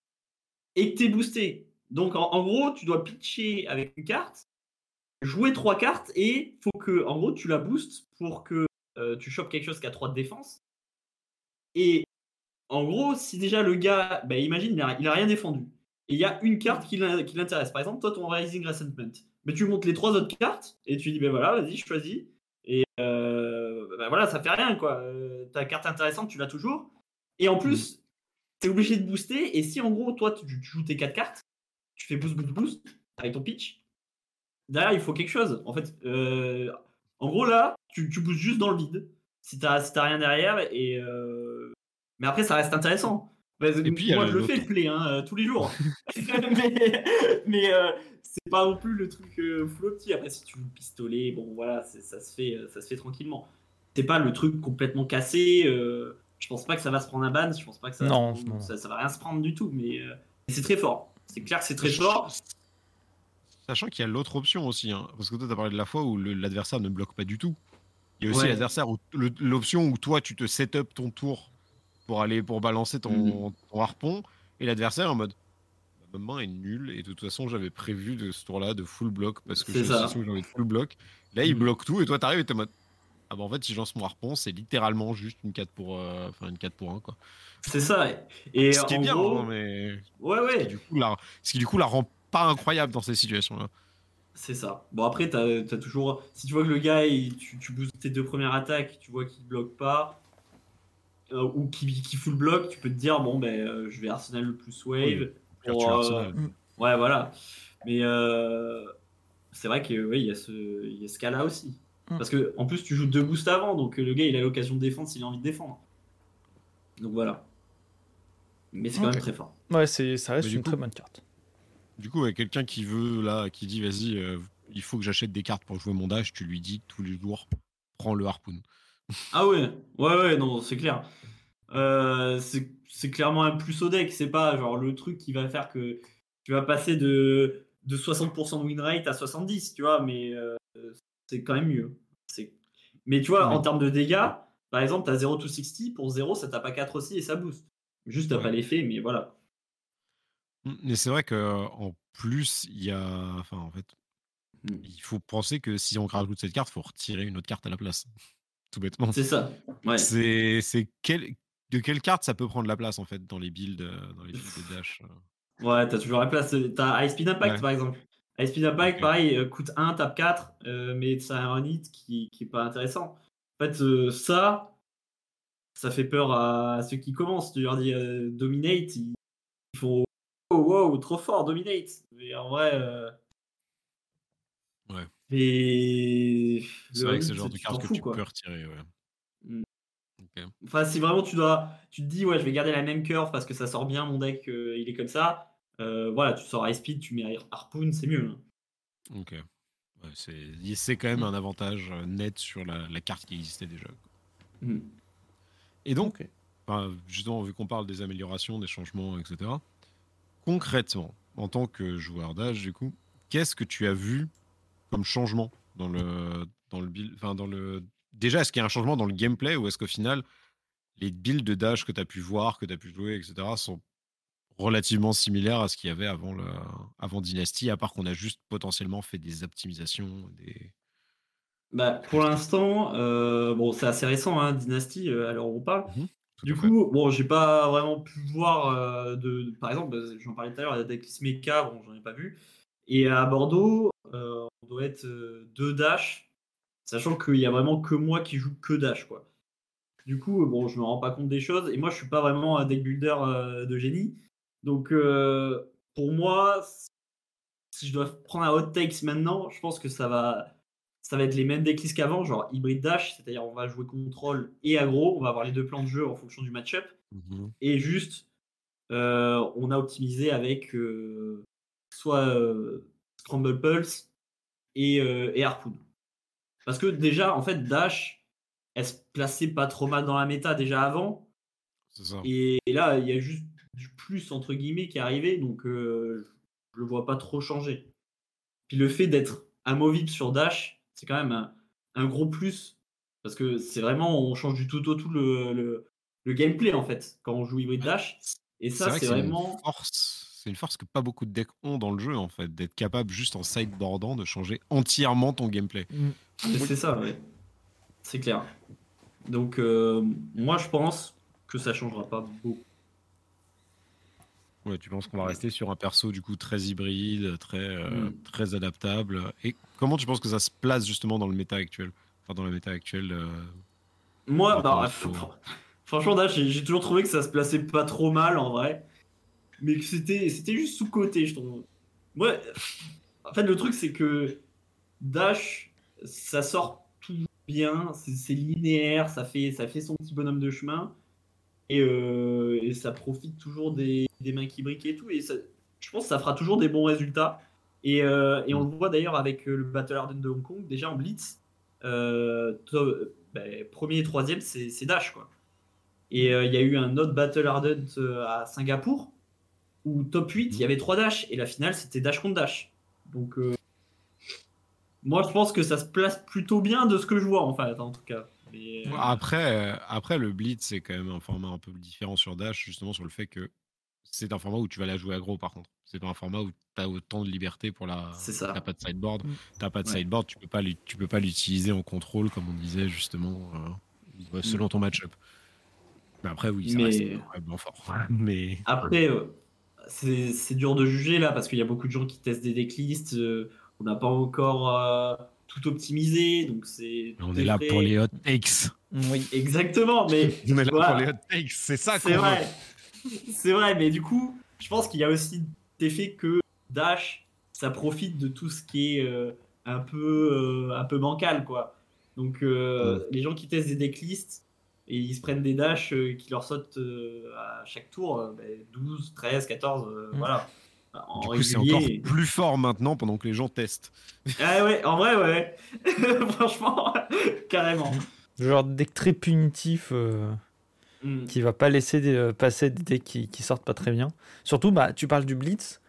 et que t'es boosté. Donc, en, gros, tu dois pitcher avec une carte jouer trois cartes et faut que en gros tu la boostes pour que euh, tu chopes quelque chose qui a 3 de défense. Et en gros, si déjà le gars, bah, imagine, il a, il a rien défendu. Et il y a une carte qui l'in- qui l'intéresse. Par exemple, toi, ton Rising Resentment. Mais tu montes les trois autres cartes et tu dis, ben voilà, vas-y, choisis. Et euh, ben voilà, ça fait rien, quoi. Euh, ta carte intéressante, tu l'as toujours. Et en plus, tu es obligé de booster. Et si en gros, toi, tu, tu joues tes quatre cartes, tu fais boost, boost, boost avec ton pitch. Derrière, il faut quelque chose. En fait, euh, en gros, là, tu, tu boostes juste dans le vide. Si t'as si rien derrière. Et, euh, Mais après, ça reste intéressant. Et puis, moi, le- je le fais, le play, hein, euh, tous les jours. [laughs] [laughs] mais mais euh, c'est pas non plus le truc euh, full opti. Après, si tu joues pistolet, bon, voilà, ça se, fait, ça se fait tranquillement. C'est pas le truc complètement cassé. euh, je pense pas que ça va se prendre un ban. Je pense pas que ça va, Non, se prendre- non. Ça, ça va rien se prendre du tout. Mais euh, c'est très fort. C'est clair que c'est très fort. Sachant qu'il y a l'autre option aussi, hein, parce que toi, tu as parlé de la fois où l'adversaire ne bloque pas du tout. Il y a aussi Ouais. l'adversaire l'option où toi, tu te set up ton tour pour aller pour balancer ton, Mhm. ton harpon, et l'adversaire en mode ma main est nulle, et de toute façon, j'avais prévu de ce tour-là de full block parce que C'est j'ai envie de full block. Là, il Mhm. bloque tout, et toi, t'arrives et t'es en mode ah bah en fait, si je lance mon harpon, c'est littéralement juste une 4 pour, euh, enfin une 4 pour 1 quoi. C'est ça. Et Ce qui est en bien, gros, hein, mais ouais, ce qui, ouais. du coup, la, ce qui du coup la rend pas incroyable dans ces situations-là. C'est ça. Bon, après, t'as as toujours. Si tu vois que le gars, il- tu, tu boostes tes deux premières attaques, tu vois qu'il bloque pas, euh, ou qu'il qu'il full block, tu peux te dire, bon, ben, euh, je vais Arsenal le plus wave. Oui, pour, euh, Arsenal. Ouais, voilà. Mais euh, c'est vrai que oui, il y a ce, il y a ce cas-là aussi. Mm. Parce que en plus, tu joues deux boosts avant, donc euh, le gars, il a l'occasion de défendre s'il a envie de défendre. Donc voilà. Mais c'est quand même très fort. Ouais, c'est, ça reste une coup- très bonne carte. Du coup, avec quelqu'un qui veut, là, qui dit, vas-y, euh, il faut que j'achète des cartes pour jouer mon dash, tu lui dis tous les jours, prends le harpoon. Ah ouais, ouais, ouais, non, c'est clair. Euh, c'est c'est clairement un plus au deck, c'est pas genre le truc qui va faire que tu vas passer de, de 60% de win rate à 70%, tu vois, mais euh, c'est quand même mieux. Mais tu vois, Ouais. en termes de dégâts, par exemple, t'as 0 to 60, pour 0, ça tape à 4 aussi et ça booste. Juste, t'as Ouais. pas l'effet, mais voilà. Mm, Mais c'est vrai que en plus, il y a. Enfin, en fait, Mm. il faut penser que si on rajoute cette carte, il faut retirer une autre carte à la place. [laughs] Tout bêtement. C'est ça. Ouais. C'est c'est quel... de quelle carte ça peut prendre la place, en fait, dans les builds, euh, dans les builds de dash euh? Ouais, t'as toujours la place. T'as High Speed Impact Ouais. par exemple. High Speed Ok. pareil, euh, coûte 1, tape 4, euh, mais ça a un hit qui, qui est pas intéressant. En fait, euh, ça, ça fait peur à ceux qui commencent. Tu leur dis euh, Dominate, ils, ils font Oh, wow, trop fort, Dominate. Mais en vrai. Ouais. Et. C'est vrai que c'est le genre de carte que fous, tu quoi. peux retirer, ouais. Mm. Enfin, si vraiment tu dois, tu te dis ouais, je vais garder la même curve parce que ça sort bien, mon deck, il est comme ça. Euh, voilà, tu sors high speed, tu mets Harpoon, c'est mieux. hein. Ok. Ouais, c'est c'est quand même un avantage euh, net sur la, la carte qui existait déjà. quoi. Mm. Et donc, justement, vu qu'on parle des améliorations, des changements, etc., concrètement, en tant que joueur d'âge, du coup, qu'est-ce que tu as vu comme changement dans le, dans le build, enfin, dans le. Déjà, est-ce qu'il y a un changement dans le gameplay ou est-ce qu'au final, les builds de dash que tu as pu voir, que tu as pu jouer, etc., sont relativement similaires à ce qu'il y avait avant, le, avant Dynasty, à part qu'on a juste potentiellement fait des optimisations. Des... Bah, pour l'instant, euh, bon, c'est assez récent, hein, Dynasty, euh, alors on parle. Mhm, Du à fait. coup, bon, j'ai pas vraiment pu voir euh, de, par exemple, bah, j'en parlais tout à l'heure, avec Mecha, bon, j'en ai pas vu. Et à Bordeaux, euh, on doit être deux dash, sachant qu'il y a vraiment que moi qui joue que dash, quoi. Du coup, bon, je me rends pas compte des choses, et moi, je suis pas vraiment un deck builder de génie. Donc, euh, pour moi, si je dois prendre un hot takes maintenant, je pense que ça va, ça va être les mêmes decklists qu'avant, genre hybride dash, c'est-à-dire on va jouer contrôle et aggro, on va avoir les deux plans de jeu en fonction du match-up, Mhm. et juste euh, on a optimisé avec euh, soit euh, Scramble Pulse et, et Harpoon. Parce que déjà, en fait, dash, elle se plaçait pas trop mal dans la méta déjà avant, C'est ça. et, et là, il y a juste du plus entre guillemets qui est arrivé, donc euh, je le vois pas trop changer. Puis le fait d'être amovible sur Dash, c'est quand même un, un gros plus. Parce que c'est vraiment, on change du tout au tout le, le, le gameplay en fait, quand on joue hybride Dash. Et ça, c'est vraiment. une force. C'est une force que pas beaucoup de decks ont dans le jeu, en fait, d'être capable, juste en sideboardant, de changer entièrement ton gameplay. C'est c'est ça, ouais. C'est clair. Donc, euh, moi, je pense que ça changera pas beaucoup. Ouais, tu penses qu'on va rester sur un perso du coup très hybride, très, euh, Mm. très adaptable. Et comment tu penses que ça se place justement dans le méta actuel? Enfin, dans la méta actuelle euh, Moi, bah, [laughs] franchement, Dash, j'ai toujours trouvé que ça se plaçait pas trop mal en vrai. Mais que c'était juste sous-côté, je trouve. Moi, en fait, le truc, c'est que Dash, ça sort tout bien, c'est c'est linéaire, ça fait, ça fait son petit bonhomme de chemin. Et, euh, et ça profite toujours des, mains qui briquent et tout. Et je pense que ça fera toujours des bons résultats. Et, euh, on le voit d'ailleurs avec euh, le Battle Harden de Hong Kong, déjà en Blitz. ben, premier et troisième, c'est Dash. Quoi. Et il y a eu un autre Battle Harden euh, à Singapour où top 8, il y avait 3 Dash. Et la finale, c'était Dash contre Dash. Donc, moi, je pense que ça se place plutôt bien de ce que je vois, en fait, en tout cas. Euh, Après, euh, après, le Blitz, c'est quand même un format un peu différent sur Dash, justement sur le fait que c'est un format où tu vas la jouer aggro par contre. C'est pas un format où tu as autant de liberté pour la. C'est ça. T'as pas de sideboard. Mm. T'as pas de Ouais. sideboard, tu peux pas tu peux pas l'utiliser en contrôle comme on disait justement euh, selon ton match-up. Mais après, oui, ça Mais- reste vraiment fort. [laughs] Mais Après, euh, c'est c'est dur de juger là parce qu'il y a beaucoup de gens qui testent des decklists. euh, on n'a pas encore euh, tout optimisé, donc c'est. on est là fait. pour les hot takes. Oui. Exactement, mais [laughs] On est là Voilà. pour les hot takes, c'est ça c'est vrai. [laughs] C'est vrai, mais du coup, je pense qu'il y a aussi l'effet que Dash, ça profite de tout ce qui est euh, un peu euh, un peu bancal, quoi. Donc euh, les gens qui testent des decklists et ils se prennent des dash euh, qui leur sautent euh, à chaque tour, euh, ben, 12, 13, 14, euh, Mm. voilà. En Du coup, c'est encore plus fort maintenant pendant que les gens testent. Ah ouais, en vrai, ouais. [laughs] Franchement, carrément. Genre deck très punitif euh, Mm. qui va pas laisser des- euh, passer des decks qui, qui sortent pas très bien. Surtout, bah, tu parles du Blitz.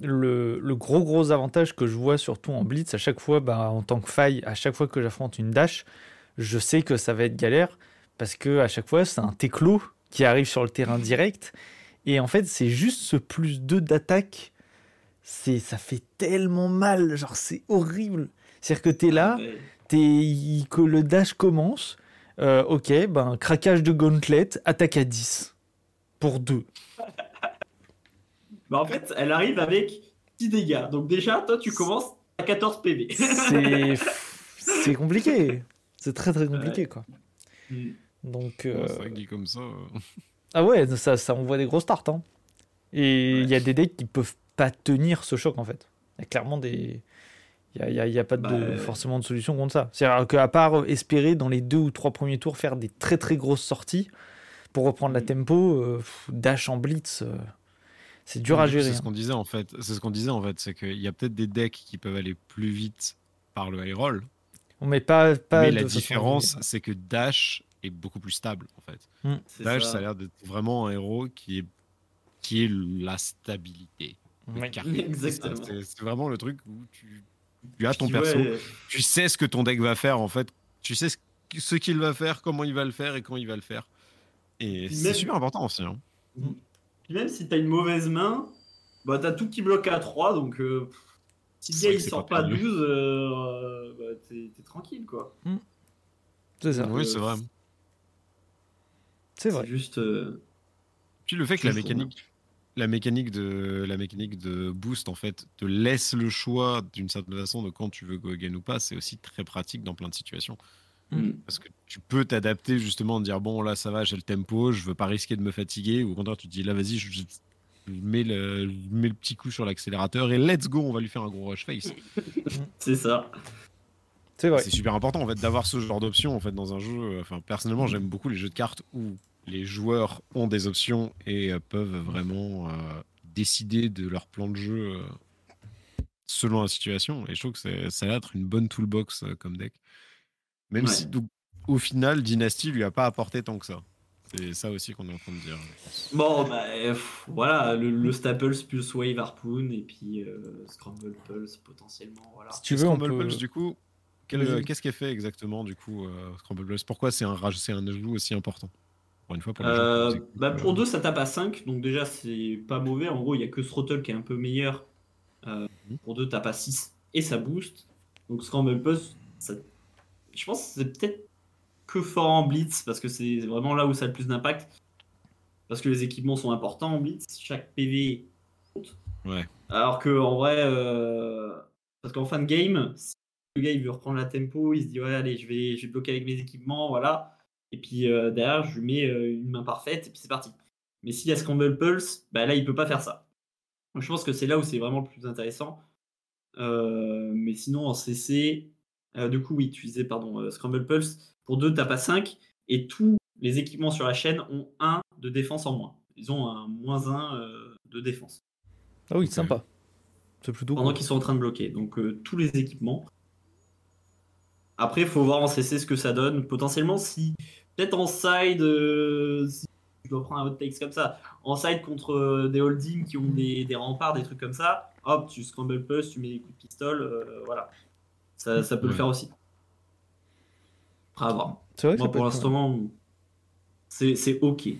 Le, le gros gros avantage que je vois surtout en Blitz, à chaque fois, bah, en tant que faille, à chaque fois que j'affronte une dash, je sais que ça va être galère parce que à chaque fois, c'est un Teclo qui arrive sur le terrain direct. Et en fait, c'est juste ce plus 2 d'attaque. C'est, ça fait tellement mal, genre c'est horrible. C'est-à-dire que tu es là, Ouais. t'es- il- que le dash commence, euh, ok, ben craquage de gauntlet, attaque à 10 pour 2. Bah, en fait, elle arrive avec 10 dégâts. Donc déjà, toi, tu commences à 14 PV. C'est [laughs] c'est compliqué. C'est très très compliqué quoi. Mm. Donc euh, C'est vrai que dit comme ça. euh, ah ouais, ça ça envoie des gros starts hein. Et il y a des decks qui peuvent pas tenir ce choc en fait. Il y a clairement des il y a, a- a pas de, Bah, euh, forcément de solution contre ça. C'est-à-dire qu'à part espérer dans les deux ou trois premiers tours faire des très très grosses sorties pour reprendre la Mm. tempo, euh, dash en blitz, euh, c'est dur à gérer. C'est ce hein. qu'on disait en fait. C'est ce qu'on disait en fait, c'est qu'il y a peut-être des decks qui peuvent aller plus vite par le high roll, On met pas, pas mais la différence, c'est que Dash est beaucoup plus stable en fait. C'est Dash, ça. ça a l'air d'être vraiment un héros qui est qui est la stabilité. Exactement. C'est vraiment le truc où tu, tu as ton perso, ouais, tu sais ce que ton deck va faire en fait, tu sais ce, ce qu'il va faire, comment il va le faire et quand il va le faire. Et c'est même- super important aussi. hein. Puis même si t'as une mauvaise main, bah t'as tout qui bloque à 3, donc euh, si le gars il sort pas pas perdu. 12, euh, bah, t'es tranquille quoi. C'est ça. Oui, euh, c'est vrai. C'est vrai. Juste. euh, Puis le fait que la mécanique, la mécanique de la mécanique de boost en fait te laisse le choix d'une certaine façon de quand tu veux go again ou pas, c'est aussi très pratique dans plein de situations mm. parce que tu peux t'adapter justement, dire bon là ça va, j'ai le tempo, je veux pas risquer de me fatiguer ou au contraire tu te dis là vas-y je, je mets le je mets le petit coup sur l'accélérateur et let's go, on va lui faire un gros rush face. [laughs] C'est ça. C'est vrai. C'est super important en fait d'avoir ce genre d'options en fait dans un jeu. Enfin personnellement j'aime beaucoup les jeux de cartes où les joueurs ont des options et euh, peuvent vraiment euh, décider de leur plan de jeu euh, selon la situation. Et je trouve que ça a l'air d'être une bonne toolbox euh, comme deck. Même Ouais. si donc, au final Dynasty lui a pas apporté tant que ça. C'est ça aussi qu'on est en train de dire. Bon, bah euh, pff, voilà, le, le Staples plus Wave Harpoon et puis euh, Scramble Pulse potentiellement. Voilà. Si tu veux, Scramble peut... Pulse, du coup, quel- Vas-y. qu'est-ce qu'elle fait exactement du coup euh, Scramble Pulse? Pourquoi c'est un, c'est un ajout aussi important? Pour une fois pour les gens qui Euh, bah, pour deux, ça tape à 5, donc déjà c'est pas mauvais. En gros, il y a que Throttle qui est un peu meilleur. Euh, pour deux, tape à 6 et ça boost. Donc Scramble Pulse, ça... je pense que c'est peut-être que fort en Blitz parce que c'est vraiment là où ça a le plus d'impact. Parce que les équipements sont importants en Blitz, chaque PV compte. Ouais. Alors que en vrai, euh, parce qu'en fin de game, si le gars il veut reprendre la tempo, il se dit ouais allez je vais, je vais bloquer avec mes équipements, voilà. Et puis euh, derrière je lui mets euh, une main parfaite et puis c'est parti. Mais s'il y a Scramble Pulse, bah là il peut pas faire ça. Donc, je pense que c'est là où c'est vraiment le plus intéressant. Euh, mais sinon en CC, euh, du coup oui tu disais pardon euh, Scramble Pulse pour deux t'as pas 5 et tous les équipements sur la chaîne ont 1 de défense en moins. Ils ont un moins 1 de défense Ah oui, sympa. C'est plutôt pendant cool. qu'ils sont en train de bloquer. Donc euh, tous les équipements. Après, il faut voir en CC ce que ça donne. Potentiellement, si peut-être en side, euh, si je dois prendre un hot takes comme ça, en side contre euh, des holdings qui ont des, des remparts, des trucs comme ça, hop, tu scramble plus, tu mets des coups de pistole, euh, voilà. Ça, ça peut le faire aussi. Après, à voir. C'est vrai que Moi, pour l'instant, c'est c'est ok. Il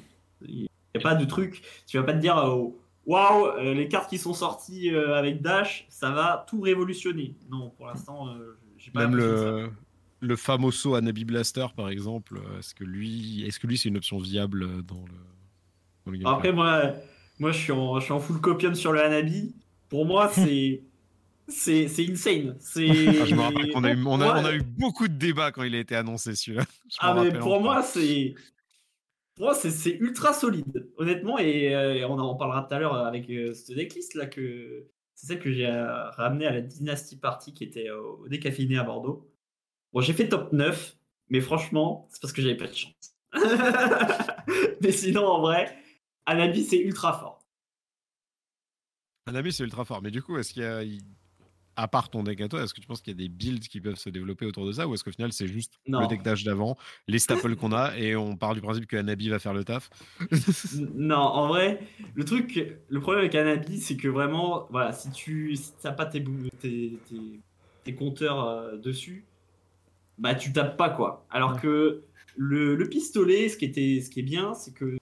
n'y a pas de truc. Tu vas pas te dire, euh, waouh, euh, les cartes qui sont sorties euh, avec Dash, ça va tout révolutionner. Non, pour l'instant, euh, j'ai pas Même le, le famoso Anabi Blaster, par exemple, euh, est-ce que lui, est-ce que lui c'est une option viable euh, dans le, dans le gameplay? Après, moi, moi je, suis en, je suis en full copium sur le Hanabi. Pour moi, [laughs] c'est. C'est insane. C'est. Ah, je me rappelle [laughs] qu'on a eu, on a, on a eu beaucoup de débats quand il a été annoncé celui-là. [laughs] Ah, mais pour moi, c'est. Pour moi, c'est- c'est ultra solide, honnêtement, et, euh, et on en parlera tout à l'heure avec euh, cette decklist là que c'est celle que j'ai ramenée à la Dynasty Party qui était euh, au décaféiné à Bordeaux. Bon, j'ai fait top 9, mais franchement, c'est parce que j'avais pas de chance. [laughs] mais sinon, en vrai, Anabi, c'est ultra fort. Anabi c'est ultra fort, mais du coup, est-ce qu'il y a, à part ton deck à toi, est-ce que tu penses qu'il y a des builds qui peuvent se développer autour de ça, ou est-ce qu'au final c'est juste Non. le deck d'âge d'avant, les staples qu'on a, et on part du principe que Anabi va faire le taf? [laughs] Non, en vrai, le truc, le problème avec Anabi, c'est que vraiment, voilà, si tu si t'as pas tes, bou- tes, tes- tes compteurs euh, dessus, bah tu tapes pas quoi. Alors Ouais. que le, le pistolet, ce qui, était, ce qui est bien, c'est que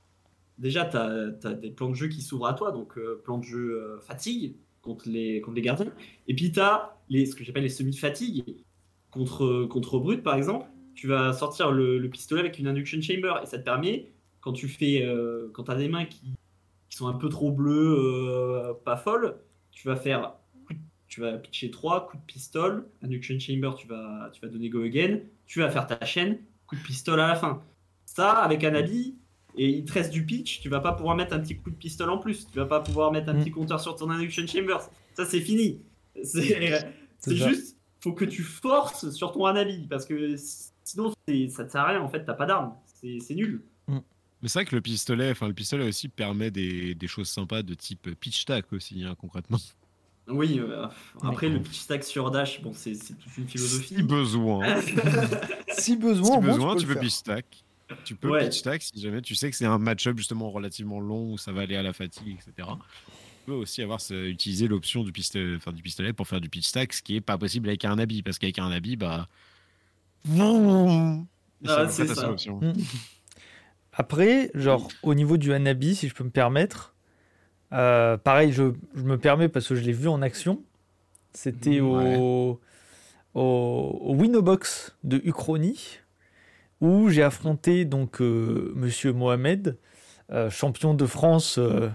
déjà tu as, des plans de jeu qui s'ouvrent à toi, donc euh, plan de jeu euh, fatigue contre les, contre les gardiens, et puis tu as les, ce que j'appelle les semi-fatigues contre, contre brut par exemple. Tu vas sortir le, le pistolet avec une induction chamber et ça te permet quand tu fais euh, quand as des mains qui, qui sont un peu trop bleues, euh, pas folles, tu vas faire tu vas pitcher 3 coups de pistole, induction chamber, tu vas tu vas donner go again, tu vas faire ta chaîne, coup de pistole à la fin. Ça avec Anabi et il te reste du pitch, tu vas pas pouvoir mettre un petit coup de pistole en plus, tu vas pas pouvoir mettre un Mm. petit compteur sur ton induction chamber. Ça c'est fini. C'est [laughs] juste faut que tu forces sur ton Anabi parce que sinon ça te sert à rien en fait, t'as pas d'arme. C'est nul. Mais c'est vrai que le pistolet, enfin le pistolet aussi permet des, des choses sympas de type pitch tack aussi, hein, concrètement. Oui, euh, après le pitch stack sur Dash, bon, c'est toute une philosophie. Si besoin, [laughs] Si besoin, si tu tu peux pitch stack. Tu peux Ouais. pitch stack si jamais tu sais que c'est un match-up justement relativement long où ça va aller à la fatigue, etc. Tu peux aussi avoir ce- utiliser l'option du pistolet, enfin, du pistolet pour faire du pitch stack, ce qui est pas possible avec un habit, parce qu'avec un habit, bah. Ah, c'est ça. seule option. faire. Après, genre, au niveau du Hanabi, si je peux me permettre, euh, pareil, je, je me permets parce que je l'ai vu en action. C'était au, au, au Winobox de Uchroni, où j'ai affronté donc euh, Monsieur Mohamed, euh, champion de France, euh,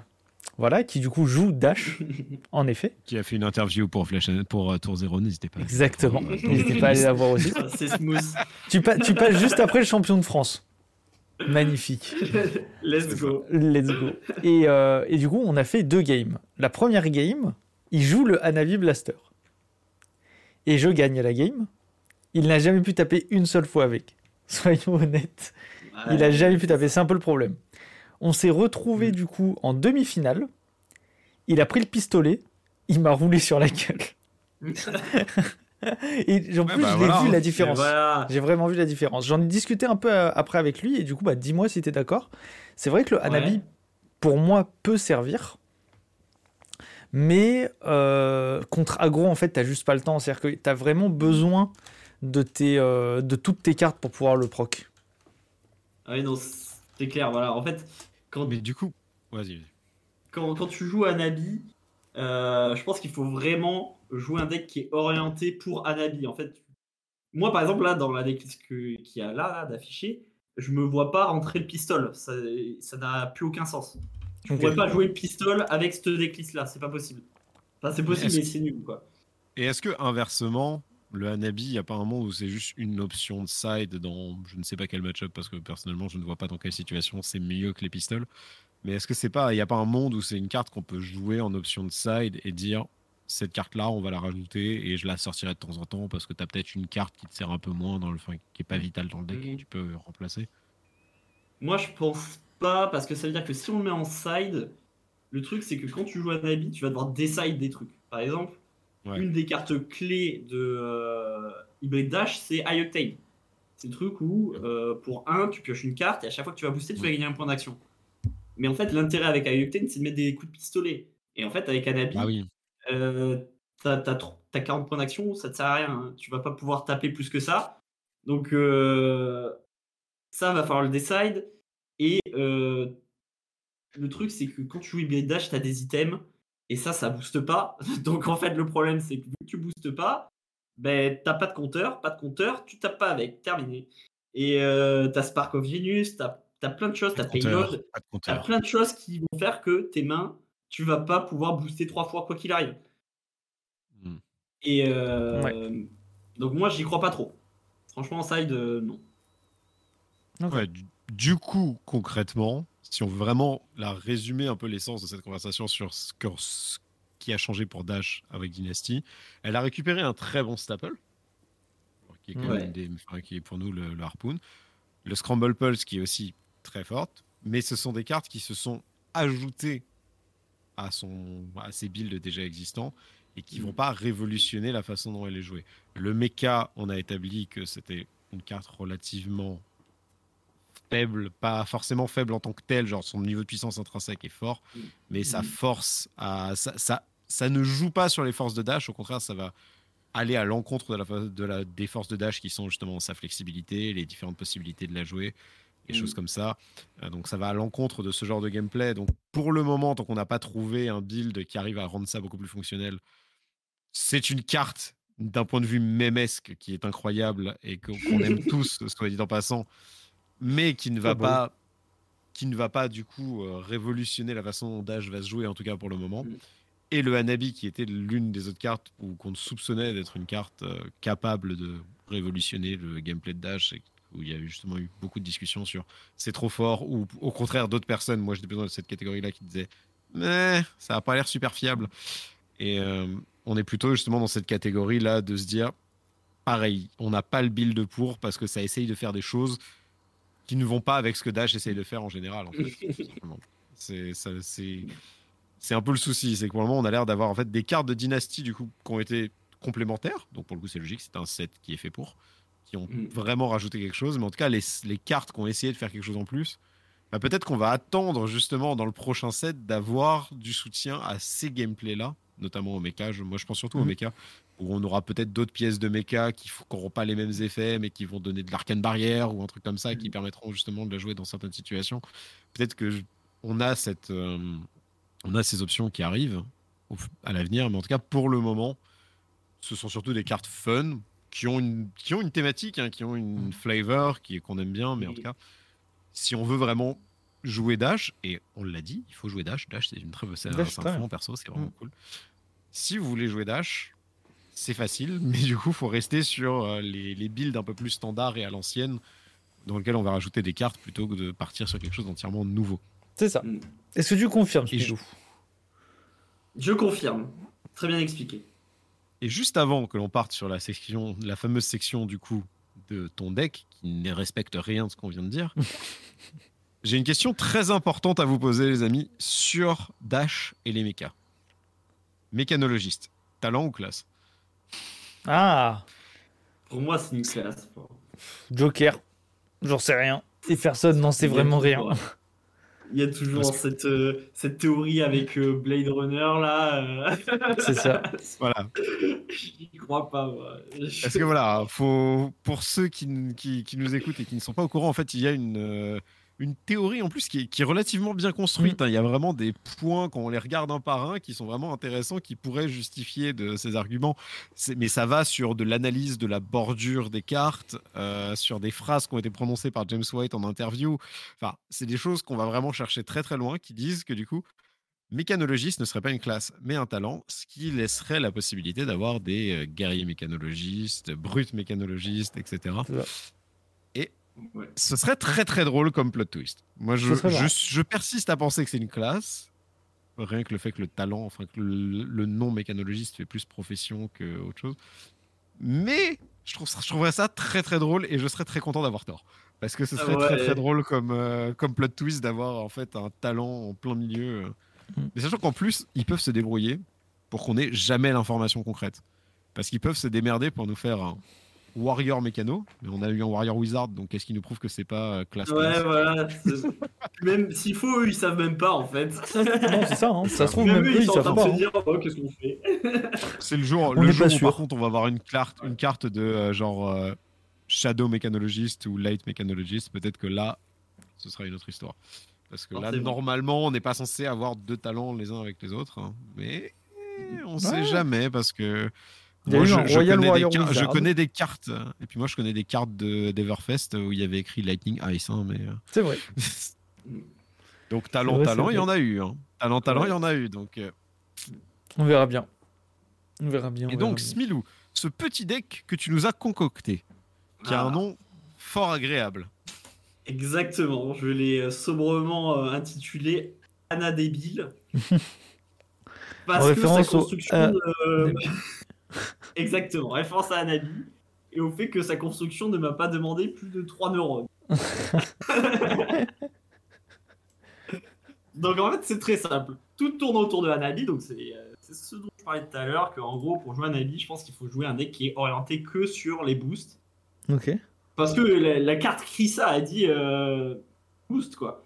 voilà, qui du coup joue Dash, [laughs] en effet. Qui a fait une interview pour, Flash, pour euh, Tour Zero, n'hésitez pas. Exactement. N'hésitez pas à aller la voir aussi. [laughs] C'est smooth. Tu, pa- tu passes juste après le champion de France. Magnifique. [laughs] Let's go. Let's go. Et, euh, et du coup, on a fait deux games. La première game, il joue le Hanabi Blaster. Et je gagne la game. Il n'a jamais pu taper une seule fois avec. [laughs] Soyons honnêtes. Il a jamais pu taper. C'est un peu le problème. On s'est retrouvé du coup en demi-finale. Il a pris le pistolet. Il m'a roulé sur la gueule. [laughs] Et en plus, bah j'ai voilà, vu hein. la Et différence. Voilà. J'ai vraiment vu la différence. J'en ai discuté un peu euh, après avec lui et du coup, bah, dis-moi si tu es d'accord. C'est vrai que le Hanabi, Ouais. pour moi, peut servir. Mais euh, contre aggro, en fait, t'as juste pas le temps. C'est-à-dire que t'as vraiment besoin de, tes, euh, de toutes tes cartes pour pouvoir le proc. Ah oui, non, c'est clair. Voilà. En fait, quand, Mais du coup, vas-y. quand, quand tu joues Anabi, euh, je pense qu'il faut vraiment jouer un deck qui est orienté pour Anabi. En fait, moi, par exemple, là, dans la decklist qu'il y a là, là, d'affiché, je me vois pas rentrer le pistol. Ça n'a plus aucun sens. Je Ok. pourrais pas jouer le pistol avec cette decklist là, c'est pas possible. Enfin, c'est possible, mais c'est nul quoi. Et est-ce que inversement, le Hanabi, il n'y a pas un monde où c'est juste une option de side dans je ne sais pas quel match-up parce que personnellement je ne vois pas dans quelle situation c'est mieux que les pistoles. Mais est-ce que c'est pas, il n'y a pas un monde où c'est une carte qu'on peut jouer en option de side et dire cette carte-là, on va la rajouter et je la sortirai de temps en temps parce que tu as peut-être une carte qui te sert un peu moins dans le, enfin, qui est pas vitale dans le deck, Mhm. tu peux remplacer. Moi, je pense pas parce que ça veut dire que si on le met en side, le truc c'est que quand tu joues Anabi, tu vas devoir decide des trucs. Par exemple, Ouais. une des cartes clés de euh, Hybrid Dash, c'est High Octane. C'est le truc où euh, pour 1, tu pioches une carte et à chaque fois que tu vas booster, tu vas gagner un point d'action. Mais en fait, l'intérêt avec High Octane, c'est de mettre des coups de pistolet. Et en fait, avec Anabi, Ah oui. Euh, t'as, t'as tro- t'as 40 points d'action, ça te sert à rien. hein. Tu vas pas pouvoir taper plus que ça. Donc, euh, ça va falloir le decide. Et euh, le truc, c'est que quand tu joues Hybrid Dash, t'as des items. Et ça, ça booste pas. [laughs] Donc, en fait, le problème, c'est que vu que tu boostes pas, ben, t'as pas de compteur. Pas de compteur, tu tapes pas avec. Terminé. Et euh, t'as Spark of Genius, t'as, t'as plein de choses, t'as Payload. T'as plein de choses qui vont faire que tes mains, tu vas pas pouvoir booster trois fois quoi qu'il arrive. Hmm. Et euh, donc moi j'y crois pas trop. Franchement side euh, non. Ouais, du, du coup, concrètement, si on veut vraiment la résumer un peu l'essence de cette conversation sur ce, que- ce qui a changé pour Dash avec Dynasty, elle a récupéré un très bon staple, qui est, quand Ouais. même des- enfin, qui est pour nous le, le Harpoon, le Scramble Pulse qui est aussi très forte, mais ce sont des cartes qui se sont ajoutées à, son, à ses builds déjà existants et qui vont Mm. pas révolutionner la façon dont elle est jouée. Le mecha, on a établi que c'était une carte relativement faible, pas forcément faible en tant que tel, genre son niveau de puissance intrinsèque est fort, Mm. mais sa Mm. force, à, ça, ça, ça ne joue pas sur les forces de dash, au contraire, ça va aller à l'encontre de la, de la, des forces de dash qui sont justement sa flexibilité, les différentes possibilités de la jouer, des Mm. choses comme ça. Euh, donc ça va à l'encontre de ce genre de gameplay. Donc pour le moment, tant qu'on n'a pas trouvé un build qui arrive à rendre ça beaucoup plus fonctionnel, c'est une carte d'un point de vue mémesque qui est incroyable et qu'on aime [laughs] tous, soit dit en passant, mais qui ne va Ah bon. pas qui ne va pas du coup euh, révolutionner la façon dont Dash va se jouer en tout cas pour le moment. Mm. Et le Hanabi qui était l'une des autres cartes où qu'on soupçonnait d'être une carte euh, capable de révolutionner le gameplay de Dash et où il y a justement eu beaucoup de discussions sur c'est trop fort ou au contraire d'autres personnes, moi j'étais plus dans cette catégorie là qui disaient mais ça a pas l'air super fiable. Et euh, on est plutôt justement dans cette catégorie là de se dire pareil, on n'a pas le build pour parce que ça essaye de faire des choses qui ne vont pas avec ce que Dash essaye de faire en général. En fait, [laughs] c'est un peu le souci, c'est que pour le moment on a l'air d'avoir en fait des cartes de dynastie du coup qui ont été complémentaires. Donc pour le coup c'est logique, c'est un set qui est fait pour, qui ont Mm. vraiment rajouté quelque chose. Mais en tout cas les, les cartes qui ont essayé de faire quelque chose en plus, bah, peut-être qu'on va attendre justement dans le prochain set d'avoir du soutien à ces gameplays là, notamment au mecha. Je- moi je pense surtout au mecha où on aura peut-être d'autres pièces de mecha qui n'auront pas les mêmes effets, mais qui vont donner de l'arcane barrière ou un truc comme ça, qui Mhm. permettront justement de la jouer dans certaines situations. Peut-être que je- on a cette, euh, on a ces options qui arrivent à l'avenir, mais en tout cas pour le moment, ce sont surtout des cartes fun qui ont une, qui ont une thématique, hein, qui ont une flavor qui qu'on aime bien, mais en tout cas, si on veut vraiment jouer Dash, et on l'a dit, il faut jouer Dash. Dash, c'est une très c'est un, fond perso, c'est vraiment Mm. cool. Si vous voulez jouer Dash, c'est facile, [laughs] mais du coup, faut rester sur euh, les, les builds un peu plus standards et à l'ancienne, dans lesquels on va rajouter des cartes plutôt que de partir sur quelque chose d'entièrement nouveau. C'est ça. Mm. Est-ce que tu confirmes, je- Je confirme. Très bien expliqué. Et juste avant que l'on parte sur la section, la fameuse section du coup de ton deck, qui ne respecte rien de ce qu'on vient de dire, [laughs] j'ai une question très importante à vous poser, les amis, sur Dash et les mechas. Mécanologiste, talent ou classe? Ah, Pour moi, c'est une classe. Joker. J'en sais rien. Et personne n'en sait vraiment rien. Il y a toujours Parce cette, euh, cette théorie avec euh, Blade Runner là. euh. C'est ça. Voilà. [laughs] J'y crois pas. moi. Parce que voilà, faut, pour ceux qui, qui, qui nous écoutent et qui ne sont pas au courant, en fait, il y a une, une théorie en plus qui est, qui est relativement bien construite. hein. Il y a vraiment des points, quand on les regarde un par un, qui sont vraiment intéressants, qui pourraient justifier de ces arguments. Mais ça va sur de l'analyse de la bordure des cartes, euh, sur des phrases qui ont été prononcées par James White en interview. Enfin, c'est des choses qu'on va vraiment chercher très très loin, qui disent que du coup, mécanologiste ne serait pas une classe, mais un talent, ce qui laisserait la possibilité d'avoir des euh, guerriers mécanologistes, brutes mécanologistes, etc. Ouais. ce serait très très drôle comme plot twist. Moi, je, serait persiste à penser que c'est une classe. Rien que le fait que le talent, enfin que le, le nom mécanologiste fait plus profession que autre chose. Mais je, trouve ça, je trouverais ça très très drôle et je serais très content d'avoir tort. Parce que ce serait Ouais. très très drôle comme, euh, comme plot twist d'avoir en fait un talent en plein milieu. Mm. Mais sachant qu'en plus, ils peuvent se débrouiller pour qu'on ait jamais l'information concrète. Parce qu'ils peuvent se démerder pour nous faire un Warrior mécano. Mais on a eu un Warrior Wizard, donc qu'est-ce qui nous prouve que c'est pas euh, classe Ouais, classe voilà. [laughs] Même s'il faut, eux, ils savent même pas en fait. Non, c'est ça. hein. Ça se trouve, Même même eux, ils ils sont en savent train pas. de se hein. dire oh, qu'est-ce qu'on fait? [laughs] C'est le jour, On le jour pas où sûr. par contre on va avoir une carte, une carte de euh, genre euh, Shadow Mécanologiste ou Light Mécanologiste. Peut-être que là, ce sera une autre histoire. Parce que là, normalement, on n'est pas censé avoir deux talents les uns avec les autres. hein. Mais on sait Ouais. jamais parce que. Moi, je, un je Royal connais Warrior des car- je Wizard. connais des cartes. Et puis moi, je connais des cartes de d'Everfest où il y avait écrit Lightning Ice. hein, mais, euh, C'est vrai. [laughs] Donc, talent, vrai, talent, il y en a eu. hein. Talent, talent, Ouais. il y en a eu. Donc, euh, On verra bien. On verra bien. on Et verra donc, bien. Smilou, ce petit deck que tu nous as concocté, qui a Ah. un nom fort agréable. Exactement, je l'ai euh, sobrement euh, intitulé Anna débile. [laughs] Parce En que référence sa au- construction. euh, [laughs] Exactement, référence à Anabi et au fait que sa construction ne m'a pas demandé plus de 3 neurones. [laughs] donc en fait, c'est très simple. Tout tourne autour de Anabi, donc c'est euh, c'est ce dont je parlais tout à l'heure, qu'en gros, pour jouer Anabi, je pense qu'il faut jouer un deck qui est orienté que sur les boosts. Ok. Parce que la, la carte Krissa a dit euh, boost quoi.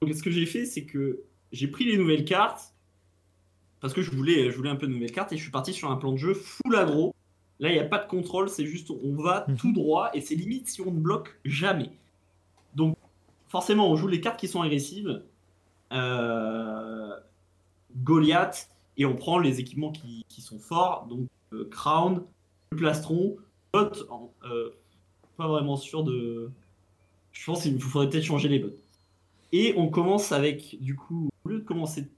Donc ce que j'ai fait, c'est que j'ai pris les nouvelles cartes parce que je voulais, je voulais un peu de nouvelles cartes et je suis parti sur un plan de jeu full aggro. Là, il n'y a pas de contrôle, c'est juste on va Mhm. tout droit et c'est limite si on ne bloque jamais. Donc forcément, on joue les cartes qui sont agressives. Euh, Goliath et on prend les équipements qui, qui sont forts. Donc euh, Crown, le plastron, Bot, euh, pas vraiment sûr de. Je pense qu'il faudrait peut-être changer les bots. Et on commence avec, du coup, au lieu de commencer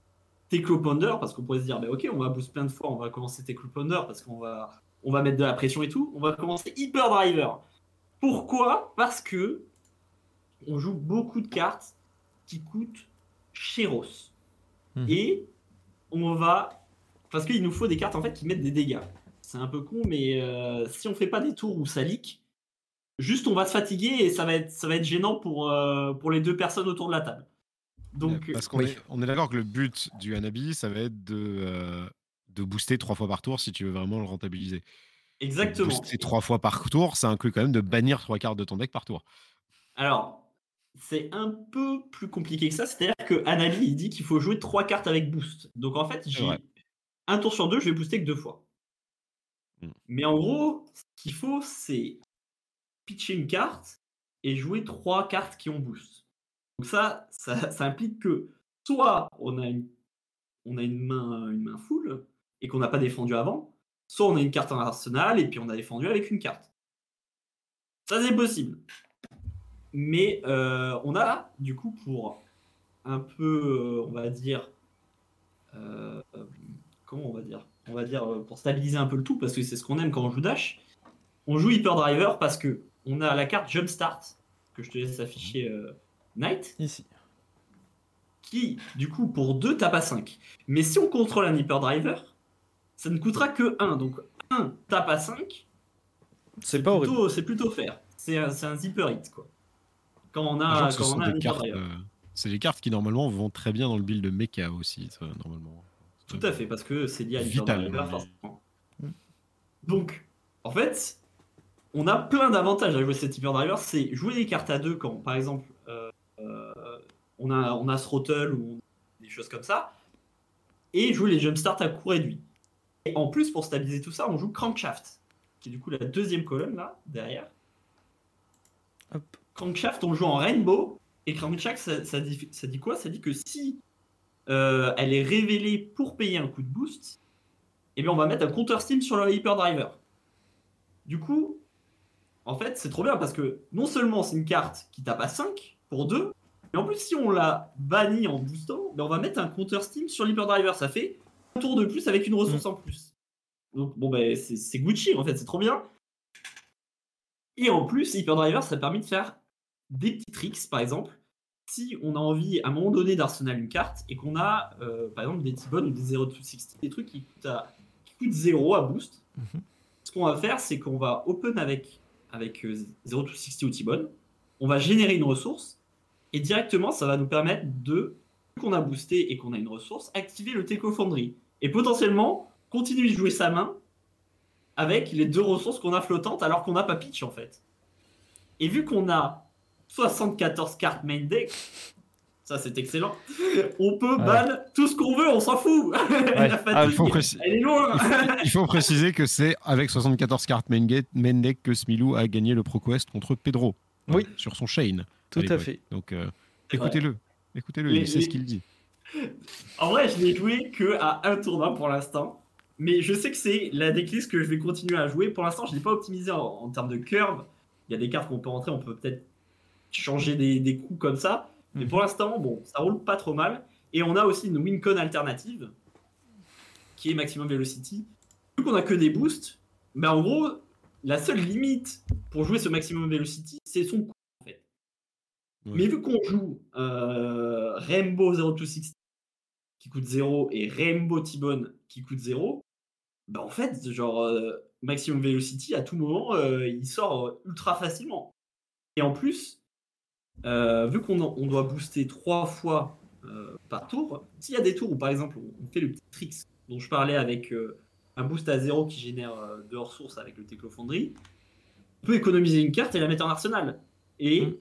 Tecloponder, parce qu'on pourrait se dire, bah, ok, on va boost plein de fois, on va commencer Tecloponder parce qu'on va, on va mettre de la pression et tout, on va commencer Hyper Driver. Pourquoi? Parce que on joue beaucoup de cartes qui coûtent chéros. Mhm. Et on va. Parce qu'il nous faut des cartes en fait qui mettent des dégâts. C'est un peu con, mais euh, si on fait pas des tours où ça leak, juste on va se fatiguer et ça va être, ça va être gênant pour, euh, pour les deux personnes autour de la table. Donc, Parce qu'on oui. est, on est d'accord que le but du Hanabi, ça va être de, euh, de booster trois fois par tour si tu veux vraiment le rentabiliser. exactement. Booster trois fois par tour, ça inclut quand même de bannir trois cartes de ton deck par tour. Alors, c'est un peu plus compliqué que ça. C'est-à-dire que Anali, il dit qu'il faut jouer trois cartes avec boost. Donc en fait, j'ai un tour sur deux, je vais booster que deux fois. Mm. Mais en gros, ce qu'il faut, c'est pitcher une carte et jouer trois cartes qui ont boost. Donc ça, ça, implique que soit on a a une main, full et qu'on n'a pas défendu avant, soit on a une carte en arsenal et puis on a défendu avec une carte. Ça c'est possible. Mais euh, on a du coup pour un peu, euh, on va dire, euh, euh, comment on va dire, on va dire euh, pour stabiliser un peu le tout parce que c'est ce qu'on aime quand on joue dash. On joue hyper driver parce que on a la carte jumpstart que je te laisse afficher euh, Knight Ici. qui, du coup, pour 2 tape à 5. Mais si on contrôle un hyperdriver, ça ne coûtera que 1. Donc 1 tape à 5, C'est pas horrible. plutôt- c'est plutôt faire. C'est un, c'est un zipper hit, quoi. Quand on a, quand sont on a un cartes, hyperdriver. euh, c'est des cartes qui normalement vont très bien dans le build de mecha aussi, ça, normalement. Tout à fait, parce que c'est lié à Vital. l'hyperdriver, forcément. Mm. Donc, en fait, on a plein d'avantages à jouer cet hyperdriver. C'est jouer des cartes à deux quand, par exemple, on, a, on a Throttle ou des choses comme ça, et jouer les jumpstarts à coût réduit. Et en plus, pour stabiliser tout ça, on joue Crankshaft, qui est du coup la deuxième colonne là, derrière. Hop. Crankshaft, on joue en rainbow, et Crankshaft, ça, ça dit, ça dit quoi? Ça dit que si euh, elle est révélée pour payer un coup de boost, et bien on va mettre un counter steam sur le hyperdriver. Du coup, en fait, c'est trop bien parce que non seulement c'est une carte qui tape à 5 pour 2, mais en plus, si on la bannit en boostant, ben on va mettre un counter steam sur l'hyperdriver. Ça fait un tour de plus avec une ressource en plus. Donc, bon, ben, c'est Gucci en fait, c'est trop bien. Et en plus, hyperdriver, ça permet de faire des petits tricks, par exemple. Si on a envie à un moment donné d'arsenal une carte et qu'on a euh, par exemple des T-Bone ou des 0 to 60, des trucs qui coûtent, à, qui coûtent 0 à boost, Mhm. ce qu'on va faire, c'est qu'on va open avec, avec euh, 0 to 60 ou T-Bone, on va générer une ressource, et directement, ça va nous permettre de, vu qu'on a boosté et qu'on a une ressource, activer le Teco Foundry. Et potentiellement, continuer de jouer sa main avec les deux ressources qu'on a flottantes alors qu'on n'a pas pitch en fait. Et vu qu'on a 74 cartes main deck, ça c'est excellent, [laughs] on peut Ouais. ban tout ce qu'on veut, on s'en fout. [laughs] La Ah, il faut préciser- elle est loin. Il faut préciser que c'est avec 74 cartes main, gate- main deck que Smilou a gagné le ProQuest contre Pedro. Oui. Sur son Shane. Tout à fait. Donc euh, écoutez-le. Écoutez-le, il sait ce qu'il dit. En vrai, je l'ai joué que à un tournoi pour l'instant. Mais je sais que c'est la decklist que je vais continuer à jouer. Pour l'instant, je ne l'ai pas optimisé en, en termes de curve. Il y a des cartes qu'on peut rentrer, on peut peut-être changer des, des coups comme ça. Mais Mhm. pour l'instant, bon, ça roule pas trop mal. Et on a aussi une Wincon alternative, qui est Maximum Velocity. Vu qu'on a que des boosts, mais en gros, la seule limite pour jouer ce Maximum Velocity, c'est son fait. Ouais. Mais vu qu'on joue euh, Rainbow 0260 qui coûte 0 et Rainbow T-Bone qui coûte 0, bah en fait, genre, euh, Maximum Velocity, à tout moment, euh, il sort euh, ultra facilement. Et en plus, vu qu'on on doit booster trois fois par tour, s'il y a des tours où, par exemple, on, fait le petit tricks dont je parlais avec un boost à 0 qui génère euh, deux ressources avec le Teclo Foundry, on peut économiser une carte et la mettre en arsenal. Et Mm.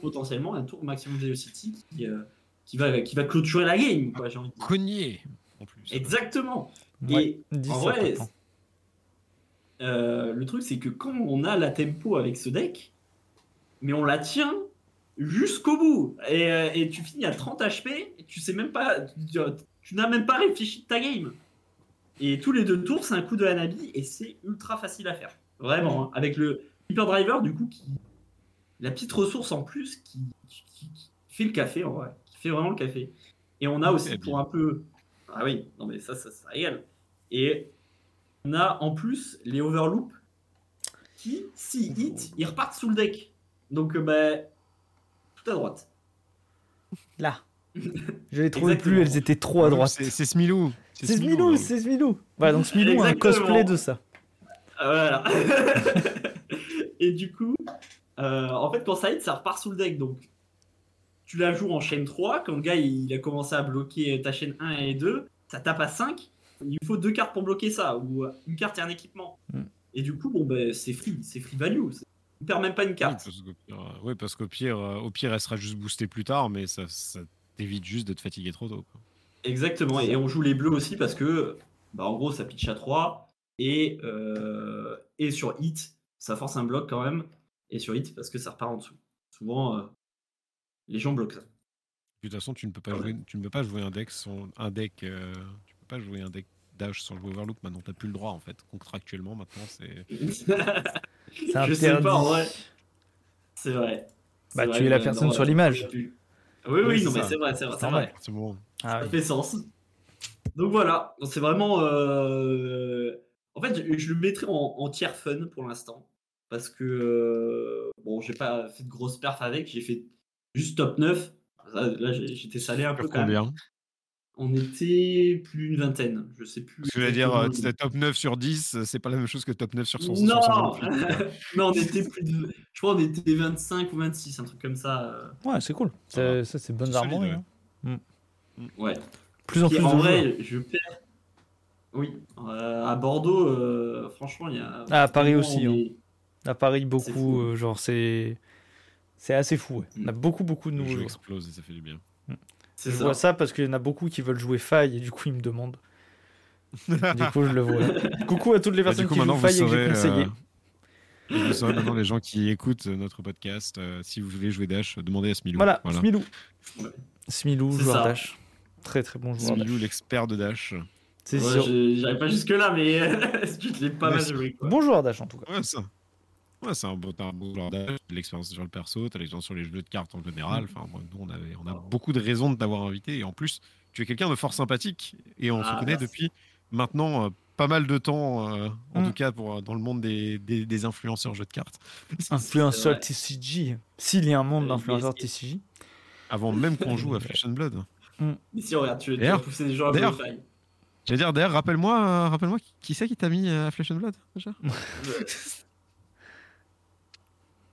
Potentiellement un tour Maximum Velocity qui, euh, qui, va, qui va clôturer la game, quoi, j'ai envie de dire. Cogné en plus. Exactement. Ouais, Et dis en ça, vrai, euh, le truc c'est que quand on a la tempo avec ce deck, mais on la tient jusqu'au bout. Et, euh, et tu finis à 30 HP, et tu sais même pas, tu, tu n'as même pas réfléchi de ta game. Et tous les deux tours, c'est un coup de Hanabi et c'est ultra facile à faire. Vraiment. hein. Avec le Hyper Driver, du coup, qui, la petite ressource en plus qui, qui- qui- qui fait le café, en vrai. Qui fait vraiment le café. Et on a aussi pour un peu. Ah oui, non mais ça, ça, ça régale. Et on a en plus les overloops qui, s'ils hit, ils repartent sous le deck. Donc, bah, tout à droite. Là. [laughs] Je les trouvais plus, elles étaient trop à droite. C'est Smilou. C'est Smilou, c'est Smilou. Voilà, donc Smilou a un cosplay de ça. Ah, Voilà. [laughs] et du coup, euh, en fait, quand ça hit, ça repart sous le deck. Donc, tu la joues en chaîne 3. Quand le gars il a commencé à bloquer ta chaîne 1 et 2, ça tape à 5. Il faut deux cartes pour bloquer ça, ou euh, une carte et un équipement. Mm. Et du coup, bon, ben, c'est free, c'est free value. C'est- On perd même pas une Oui, carte. parce qu'au pire, euh, ouais, parce qu'au pire, euh, au pire, elle sera juste boostée plus tard, mais ça, ça t'évite juste de te fatiguer trop tôt. quoi. Exactement. Et on joue les bleus aussi parce que, bah, en gros, ça pitch à 3. Et, euh, et sur hit, ça force un bloc quand même. Et sur hit, parce que ça repart en dessous. Souvent, euh, les gens bloquent ça. De toute façon, tu ne peux pas Ouais. jouer, tu ne peux pas jouer un deck sans un deck. euh, tu peux pas jouer un deck dash sans jouer Overlook. Maintenant, t'as plus le droit en fait. Contractuellement, maintenant, c'est. [laughs] C'est Je sais pas, en vrai. C'est vrai. Bah, vrai tu es la personne sur l'image. Oui, Oui, non, mais c'est vrai, c'est vrai. Vrai. Bon. Ah Ça oui. fait sens. Donc voilà, c'est vraiment. euh, En fait, je, je le mettrais en, en tiers fun pour l'instant. Parce que. euh, Bon, j'ai pas fait de grosses perfs avec, j'ai fait juste top 9. Là, j'étais salé un peu Sur quand même. combien On était plus d'une vingtaine, je sais plus. Parce que je veux dire, euh, top 9 sur 10, euh, c'est pas la même chose que top 9 sur 100. sur Non 128, quoi. [laughs] Non, on était plus de. Je crois on était 25 ou 26, un truc comme ça. euh, Ouais, c'est cool. Ça. Ça, c'est solide, armories. ouais. hein. Ouais. Plus en plus en vrai, joueurs. je perds. Oui, euh, à Bordeaux, euh, franchement, il y a. Ah, à Paris aussi, on hein. À Paris, beaucoup. euh, genre, c'est. C'est assez fou. ouais. On a Mm. beaucoup, beaucoup de nouveaux jeu joueurs. explose et ça fait du bien. C'est Je ça. vois ça parce qu'il y en a beaucoup qui veulent jouer faille et du coup ils me demandent. Du coup je le vois. [laughs] Coucou à toutes les Bah, personnes du coup, qui jouent faille et que j'ai conseillé. euh, et vous saurez maintenant les gens qui écoutent euh, notre podcast, euh, si vous voulez jouer Dash, demandez à Smilou. Voilà, Smilou. Ouais. Smilou, C'est joueur ça. Dash. Très très bon joueur Smilou, l'expert de Dash. C'est Ouais, J'arrive pas jusque-là, mais [laughs] je l'ai pas Ouais, mal joué. Bon joueur Dash en tout cas. Ouais, ça. Ouais, c'est un bon, t'as un de l'expérience sur le perso, t'as l'expérience sur les jeux de cartes en général. Enfin, moi, nous, on, avait, on a beaucoup de raisons de t'avoir invité. Et en plus, tu es quelqu'un de fort sympathique. Et on se Ah, connaît merci. depuis maintenant euh, pas mal de temps, euh, en Mm. tout cas pour, euh, dans le monde des, des, des influenceurs jeux de cartes. [laughs] Influenceur vrai. TCG. S'il y a un monde d'influenceurs TCG. Avant même qu'on joue à [laughs] Flesh and Blood. Mais si, regarde, tu, D'ailleurs- pousser des gens à faille. J'allais dire, d'ailleurs, rappelle-moi rappelle qui, qui c'est qui t'a mis à Flesh and Blood déjà? [laughs]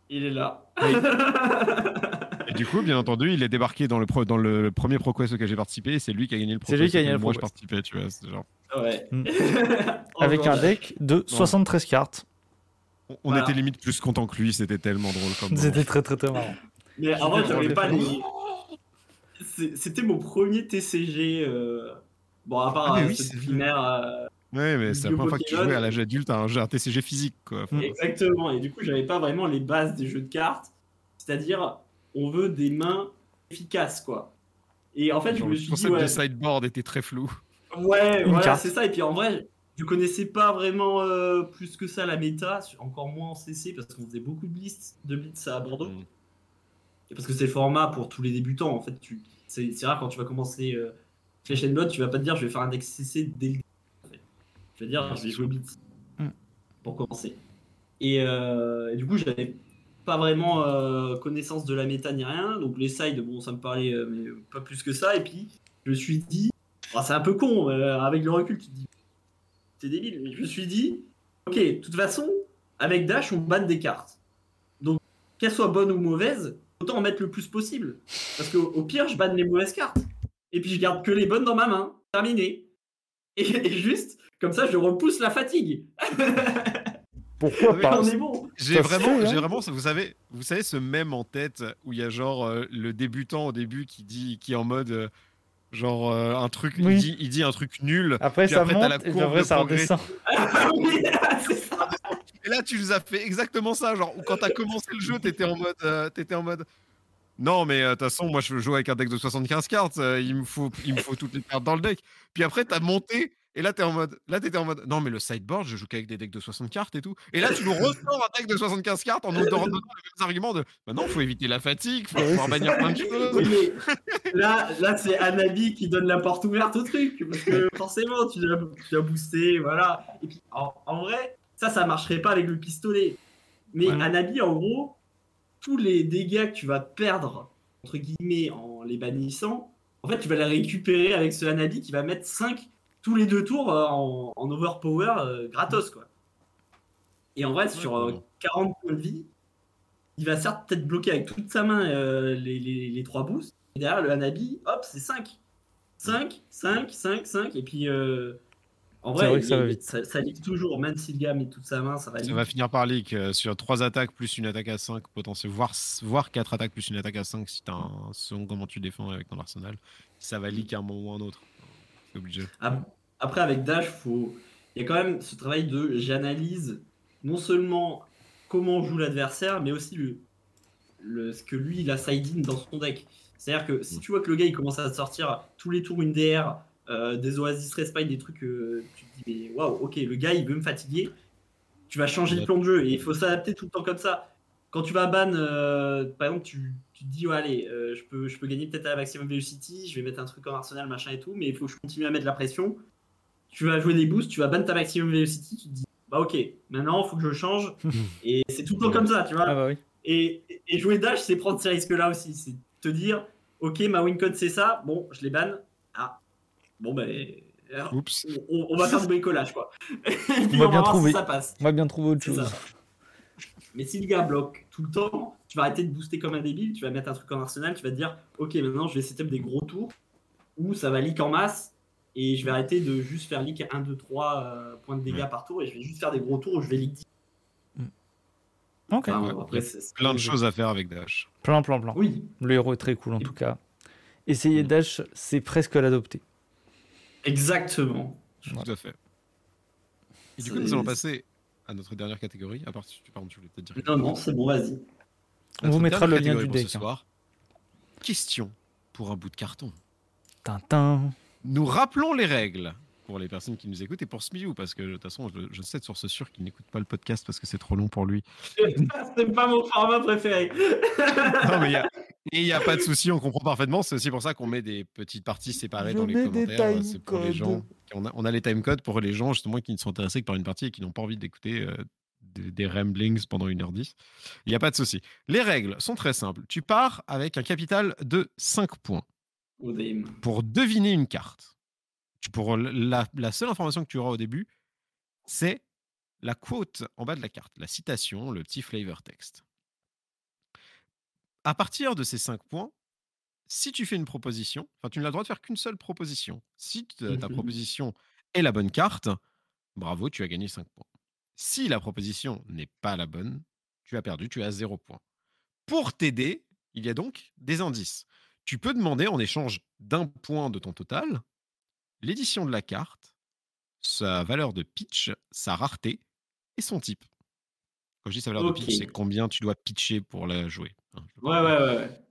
Il est là. [laughs] Et du coup, bien entendu, il est débarqué dans le, pro- dans le premier ProQuest auquel j'ai participé. et C'est lui qui a gagné le C'est lui ProQuest qui a gagné le moi je ProQuest. participais, tu vois. c'est genre- ouais. Mm. [laughs] Avec un deck de 73 cartes. On, on Voilà. était limite plus content que lui, c'était tellement drôle comme. C'était très très très marrant. Mais avant, C'était j'avais pas les. C'était mon premier TCG. euh, Bon, à part Ah, euh, oui, vrai. primaire. euh, Ouais, mais c'est la première fois que tu jouais à l'âge adulte à un jeu un TCG physique, quoi. Enfin. [laughs] Exactement. Et du coup, j'avais pas vraiment les bases des jeux de cartes. C'est-à-dire, on veut des mains efficaces, quoi. Et en fait, je me le suis dit, concept ouais, de sideboard était très flou. ouais, Une voilà, c'est ça. Et puis en vrai, je connaissais pas vraiment euh, plus que ça la méta, encore moins en CC, parce qu'on faisait beaucoup de blitz, de blitz à Bordeaux. Mm. Et parce que c'est le format pour tous les débutants, en fait. Tu... C'est rare quand tu vas commencer euh, Flesh and Blood, tu vas pas te dire je vais faire un deck CC dès le Tu vas dire je vais c'est jouer Blitz pour commencer. Et, euh, et du coup, j'avais pas vraiment euh, connaissance de la méta ni rien. Donc les sides, bon, ça me parlait, euh, mais pas plus que ça. Et puis, je me suis dit, oh, c'est un peu con, euh, avec le recul, tu te dis, c'est débile. Mais je me suis dit, ok, de toute façon, avec Dash, on banne des cartes. Donc, qu'elles soient bonnes ou mauvaises, autant en mettre le plus possible. Parce qu'au au pire, je banne les mauvaises cartes. Et puis, je garde que les bonnes dans ma main. Terminé. Et, et juste, comme ça, je repousse la fatigue. Pourquoi Mais pas bon. J'ai vraiment, hein. j'ai vraiment, vous savez, vous savez ce même en tête où il y a genre euh, le débutant au début qui dit, qui est en mode euh, genre euh, un truc, Oui. il, dit, il dit un truc nul. Après Puis ça après, t'as la monte et après ça redescend. [laughs] [laughs] Et là, tu nous as fait exactement ça, genre où quand t'as commencé le jeu, t'étais en mode, euh, t'étais en mode. Non, mais euh, de toute façon, moi, je veux jouer avec un deck de 75 cartes. euh, il me faut, il me faut toutes les cartes dans le deck. Puis après, t'as monté. Et là, t'es en mode, là, t'étais en mode, non, mais le sideboard, je joue qu'avec des decks de 60 cartes et tout. Et là, tu nous ressors un deck de 75 cartes en nous donnant les mêmes arguments de, bah non, faut éviter la fatigue, faut pouvoir bannir plein de choses. Oui, mais là, là c'est Anabi qui donne la porte ouverte au truc. Parce que [laughs] forcément, tu dois, tu booster, voilà. Et puis, en, en vrai, ça, ça marcherait pas avec le pistolet. Mais Ouais. Anabi, en gros, tous les dégâts que tu vas perdre, entre guillemets, en les bannissant, en fait, tu vas les récupérer avec ce Anabi qui va mettre 5 tous les deux tours euh, en, en overpower euh, gratos, quoi. Et en vrai, sur euh, D'accord. 40 points de vie, il va certes peut-être bloquer avec toute sa main euh, les, les, les trois boosts. Et derrière, le Hanabi, hop, c'est 5. 5, 5, 5, 5. Et puis, euh, en vrai, vrai que ça va vite. Ça, ça leak toujours. Même si le gars met toute sa main, ça va Ça leak. va finir par leak euh, sur 3 attaques plus une attaque à 5 potentiel, voire, voire 4 attaques plus une attaque à 5 si t'as un selon comment tu défends avec ton arsenal. Ça va leak à un moment ou à un autre. C'est obligé. Ap- Après, avec Dash, faut... il y a quand même ce travail de j'analyse non seulement comment joue l'adversaire, mais aussi le, le, ce que lui il a side-in dans son deck. C'est-à-dire que si tu vois que le gars il commence à sortir tous les tours une DR, euh, des Oasis Respite, des trucs que tu te dis, mais waouh, ok, le gars il veut me fatiguer, tu vas changer de plan de jeu et il faut s'adapter tout le temps comme ça. Quand tu vas ban, euh, par exemple, tu, tu te dis, ouais, allez, euh, je, peux, je peux gagner peut-être à la maximum velocity, je vais mettre un truc en arsenal, machin et tout, mais il faut que je continue à mettre la pression. Tu vas jouer des boosts, tu vas ban ta maximum velocity, tu te dis, bah ok, maintenant il faut que je change. [laughs] et c'est tout le temps comme ça, tu vois. Ah bah oui. Et, et jouer dash, c'est prendre ces risques-là aussi. C'est te dire, ok, ma win code c'est ça, bon, je les banne. Ah, bon, ben. Oups. on, on va faire du bricolage, quoi. [laughs] Et puis, va on bien voir si trouver. ça passe. On va bien trouver autre chose. ça. Mais si le gars bloque tout le temps, tu vas arrêter de booster comme un débile, tu vas mettre un truc en arsenal, tu vas te dire, ok, maintenant je vais setup des gros tours où ça va leak en masse et je vais arrêter de juste faire leak 1, 2, 3 euh, points de dégâts par tour et je vais juste faire des gros tours où je vais leak 10. Ok. Enfin, Ouais, après, c'est- c'est- Plein de choses à faire avec Dash. Plein, plein, plein. Oui, Le héros est très cool en tout cas. Essayer Dash, c'est presque l'adopter. Exactement. Tout à fait. Et du coup, C'est- nous allons passer à notre dernière catégorie. À part pardon, tu voulais peut-être dire. Non, non, c'est bon, vas-y. On vous mettra le lien du ce deck, hein. soir. Question pour un bout de carton. Tintin. Nous rappelons les règles pour les personnes qui nous écoutent et pour Smiou, parce que de toute façon, je, je sais de source sûre qu'il n'écoute pas le podcast parce que c'est trop long pour lui. [laughs] c'est pas mon format préféré. [laughs] Non, mais il y a- et il n'y a pas de souci, on comprend parfaitement. C'est aussi pour ça qu'on met des petites parties séparées Je dans les commentaires. time C'est pour les codes. gens. On a, on a les timecodes pour les gens justement qui ne sont intéressés que par une partie et qui n'ont pas envie d'écouter euh, des, des ramblings pendant 1h10. Il n'y a pas de souci. Les règles sont très simples. Tu pars avec un capital de 5 points pour deviner une carte. Tu la, la seule information que tu auras au début, c'est la quote en bas de la carte, la citation, le petit flavor text. À partir de ces 5 points, si tu fais une proposition, enfin tu n'as le droit de faire qu'une seule proposition. Si t- ta Mhm. proposition est la bonne carte, bravo, tu as gagné 5 points. Si la proposition n'est pas la bonne, tu as perdu, tu as 0 points. Pour t'aider, il y a donc des indices. Tu peux demander en échange d'un point de ton total l'édition de la carte, sa valeur de pitch, sa rareté et son type. Quand je dis sa valeur de pitch, c'est combien tu dois pitcher pour la jouer. hein, Ouais, ouais, ouais. ouais.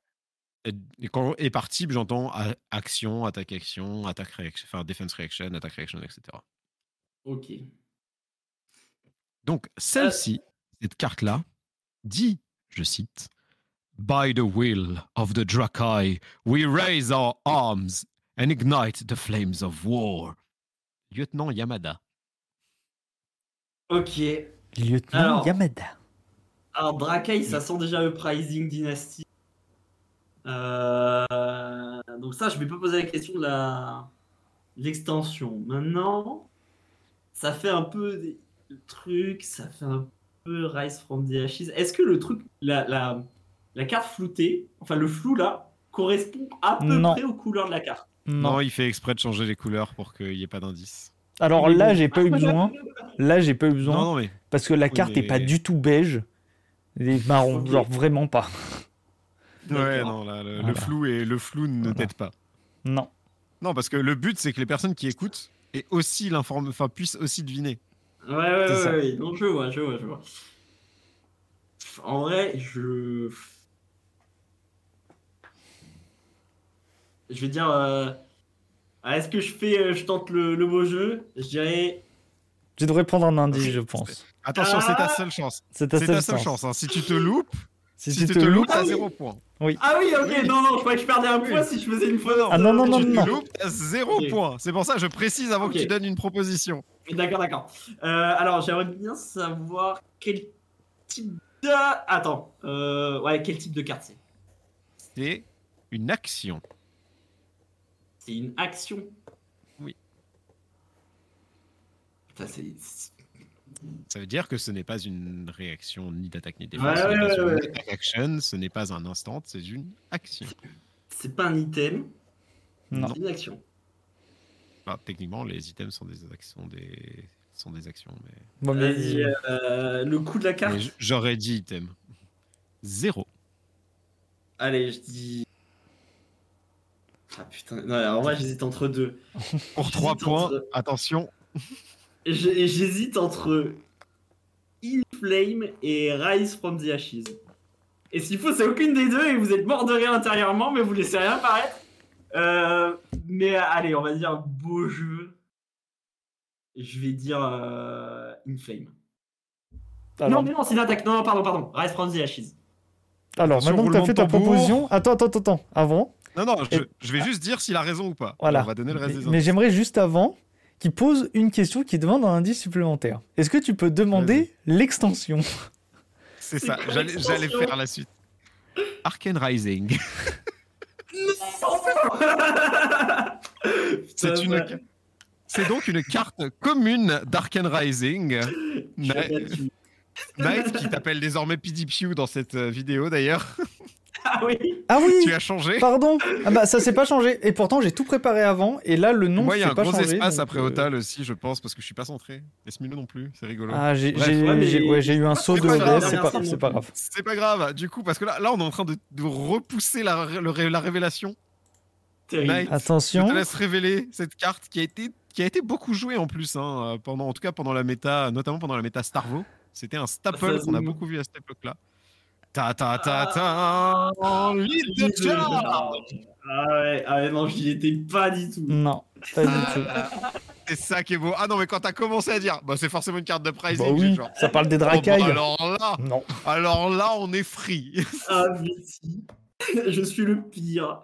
Et, et quand, et par type, j'entends action, attaque action, attaque réaction, enfin defense reaction, attaque reaction, etc. Ok. Donc celle-ci, cette carte-là, dit, je cite, By the will of the Drakai, we raise our arms and ignite the flames of war. Lieutenant Yamada. Ok. Lieutenant Alors. Yamada. Alors, Drakai, ça sent déjà le Pricing Dynasty. Euh, Donc, ça, je vais pas poser la question de la l'extension. Maintenant, ça fait un peu des le truc, ça fait un peu Rise from the Ashes. Est-ce que le truc, la, la, la carte floutée, enfin le flou là, correspond à peu Non. près aux couleurs de la carte? Non. Non. il fait exprès de changer les couleurs pour qu'il n'y ait pas d'indice. Alors là, j'ai pas eu besoin. Là, j'ai pas eu Non, besoin. non, mais Parce que la Oui, carte mais- est pas du tout beige. Elle est marron. Ok. Genre vraiment pas. ouais, non, là, le, flou et le flou ne Voilà. t'aide pas. Non. Non, parce que le but, c'est que les personnes qui écoutent aient aussi l'informe, enfin puissent aussi deviner. Ouais, ouais, ouais, ouais. Non, je vois, je vois, je vois. En vrai, je. Je vais dire. euh, ah, Est-ce que je fais. euh, Je tente le, le beau jeu? Je dirais. Je devrais prendre un indice, je pense. Attention, c'est ta Ah seule chance. C'est ta seule ta seule chance. chance. hein. Si tu te loupes, Si, si, tu tu te te loupes, t'as Ah oui. zéro point. Ah oui, ok, Oui. non, non, je croyais que je perdais un Oui. point si je faisais une faute. Ah non, non, non, tu non. te loupes, t'as zéro Ok. point. C'est pour ça que je précise avant que tu donnes une proposition. D'accord, d'accord. Euh, alors, j'aimerais bien savoir quel type de. Attends. Euh, ouais, quel type de carte c'est? C'est une action. C'est une action. Oui. Putain, c'est. c'est- Ça veut dire que ce n'est pas une réaction ni d'attaque ni de défense. Ouais, ce n'est ouais, pas ouais, action, ce n'est pas un instant, c'est une action. C'est pas un item, Non. c'est une action. Techniquement, les items sont des actions, des sont des actions, mais, Bon, mais- euh, le coup de la carte. j'aurais dit item. Zéro. Allez, je dis. Ah putain, non, en vrai, j'hésite entre deux. Pour trois points, entre- attention. j'hésite entre In Flame et Rise from the Ashes. Et s'il faut, c'est aucune des deux et vous êtes mort de rire intérieurement, mais vous laissez rien paraître. Euh, mais allez, on va dire beau jeu. Je vais dire euh, In Flame. Alors, Non, mais non, c'est une attaque. Non, non, pardon, pardon. Rise from the Ashes. alors maintenant que tu as roulement fait ta proposition. Attends, attends, attends, attends. Avant. Non, non, je, Et- je vais juste dire s'il a raison ou pas. Voilà. On va donner le reste Mais, des mais indices. j'aimerais juste avant qu'il pose une question qui demande un indice supplémentaire. Est-ce que tu peux demander l'extension? C'est ça, j'allais faire la suite. Arcane Rising. [laughs] C'est une. ouais. C'est donc une carte commune d'Arcane Rising. Je suis Night, abattu. Night, qui t'appelle désormais PDPU dans cette euh, vidéo d'ailleurs. Ah oui Ah oui Tu as changé. Pardon Ah bah ça s'est pas changé. Et pourtant j'ai tout préparé avant. Et là le nom Moi, il y a un pas gros changé. espace après euh, Otal aussi, je pense, parce que je suis pas centré. Et Smilo non plus, c'est rigolo. Ah j'ai Ouais, mais- ouais, eu un saut de C'est pas c'est pas, grave. C'est pas grave, du coup, parce que là, là on est en train de, de repousser la, le ré- la révélation. Night. Je Attention. te laisse révéler cette carte qui a été, qui a été beaucoup jouée en plus, hein, pendant, en tout cas pendant la méta, notamment pendant la méta Starvo. C'était un staple Ça, qu'on a beaucoup vu à cette époque-là. Ta ta ta ta Lead the Lead the charge Ah ouais, ah ouais, non, j'y étais pas du tout. Non, pas du tout. C'est ça qui est beau. Ah non, mais quand t'as commencé à dire, bah c'est forcément une carte de pricing, Bah oui, genre, ça parle des oh, bah, dracailles. alors là, Non. alors là, on est free. Ah, mais si. [laughs] Je suis le pire.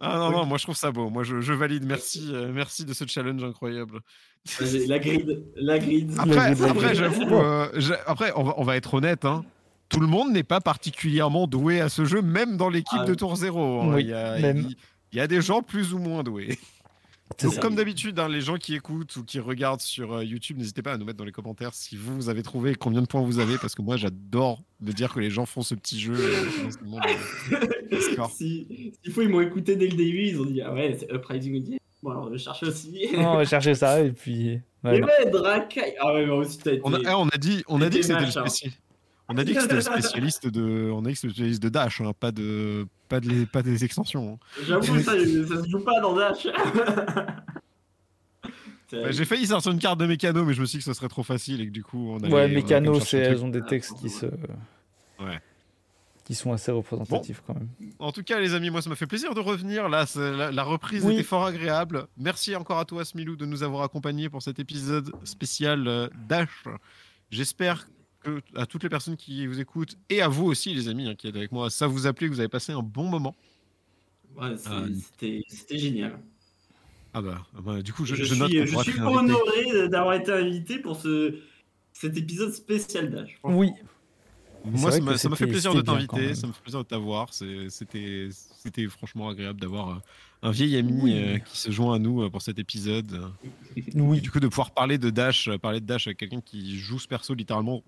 Ah non, non, moi je trouve ça beau. Moi je, je valide. Merci, euh, merci de ce challenge incroyable. J'ai La grid, la grid. Après, après j'avoue, euh, après, on va, on va être honnête. Hein. Tout le monde n'est pas particulièrement doué à ce jeu, même dans l'équipe Ah, de Tour Zéro. hein. oui, il, y a, même. il- il y a des gens plus ou moins doués. C'est Donc, ça. comme d'habitude, hein, les gens qui écoutent ou qui regardent sur euh, YouTube, n'hésitez pas à nous mettre dans les commentaires si vous, vous avez trouvé combien de points vous avez, parce que moi, j'adore me dire que les gens font ce petit jeu. euh, [laughs] euh, [laughs] si, s'il faut, ils m'ont écouté dès le début. Ils ont dit Ah ouais, c'est Uprising. Bon, alors je cherche aussi. Non, on va chercher ça et puis. ouais, Mais non. ouais, Drakai. Ah ouais, moi aussi, t'as été. On a, eh, on a dit, on a dit que c'était le hein. spécial. On a dit que c'était le spécialiste de, on a dit que spécialiste de Dash, hein, pas de, pas de, les- pas des extensions. hein. J'avoue, ça, ça se joue pas dans Dash. [laughs] Bah, J'ai failli sortir une carte de mécano, mais je me suis dit que ce serait trop facile et que du coup on allait. Ouais, Mécano, c'est elles ont des textes qui se. Ouais. Qui sont assez représentatifs quand même. En tout cas, les amis, moi ça m'a fait plaisir de revenir. Là, la, la reprise Oui. était fort agréable. Merci encore à toi, Smilou, de nous avoir accompagnés pour cet épisode spécial euh, Dash. J'espère à toutes les personnes qui vous écoutent et à vous aussi, les amis, hein, qui êtes avec moi, ça vous a plu, que vous avez passé un bon moment. Ouais, Ah, c'était génial. Ah bah, bah, du coup, je, Je, je note suis, je honoré d'avoir été invité pour ce, cet épisode spécial Dash. Franchement, Oui. Moi, ça m'a fait plaisir de t'inviter, ça me fait plaisir de t'avoir. C'était c'était franchement agréable d'avoir euh, un vieil ami Oui. euh, qui se joint à nous euh, pour cet épisode. Et du coup, de pouvoir parler de Dash, euh, parler de Dash avec quelqu'un qui joue ce perso littéralement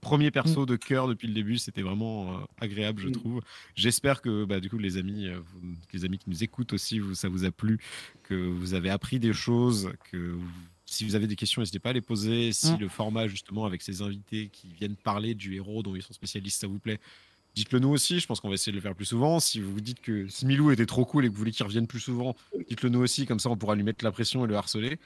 premier perso de cœur depuis le début, c'était vraiment euh, agréable, je Mm. trouve. J'espère que bah, du coup les amis, euh, vous- les amis qui nous écoutent aussi, vous, ça vous a plu, que vous avez appris des choses, que vous- si vous avez des questions, n'hésitez pas à les poser. Si Mm. le format justement avec ces invités qui viennent parler du héros dont ils sont spécialistes, ça vous plaît. Dites-le nous aussi, je pense qu'on va essayer de le faire plus souvent. Si vous vous dites que Smilou était trop cool et que vous voulez qu'il revienne plus souvent, dites-le nous aussi, comme ça on pourra lui mettre la pression et le harceler.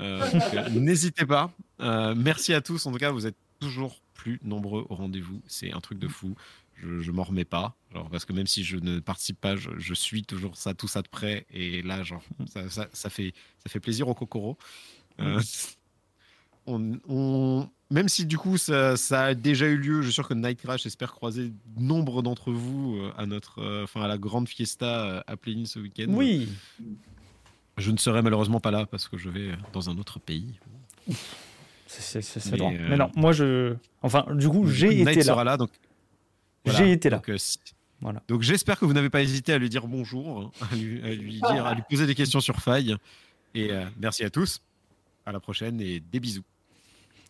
Euh, euh, [laughs] N'hésitez pas. Euh, merci à tous, en tout cas, vous êtes toujours plus nombreux au rendez-vous. C'est un truc de fou. Je, je m'en remets pas. Genre, parce que même si je ne participe pas, je, je suis toujours ça, tout ça de près. Et là, genre, ça, ça, ça fait, ça fait plaisir au Kokoro. Euh, [laughs] on, on- même si du coup ça, ça a déjà eu lieu, je suis sûr que Night Crash espère croiser nombre d'entre vous euh, à notre, euh, enfin à la grande fiesta euh, à Plénine ce week-end. Oui. Je ne serai malheureusement pas là parce que je vais dans un autre pays. [laughs] C'est- Mais, euh, Mais non, moi je. Enfin, du coup, j'ai été sera là. là, donc J'ai été là. Donc, euh, Voilà. Donc j'espère que vous n'avez pas hésité à lui dire bonjour, hein, [laughs] à lui, à lui dire, à lui poser des questions sur Faille. Et euh, merci à tous. À la prochaine et des bisous.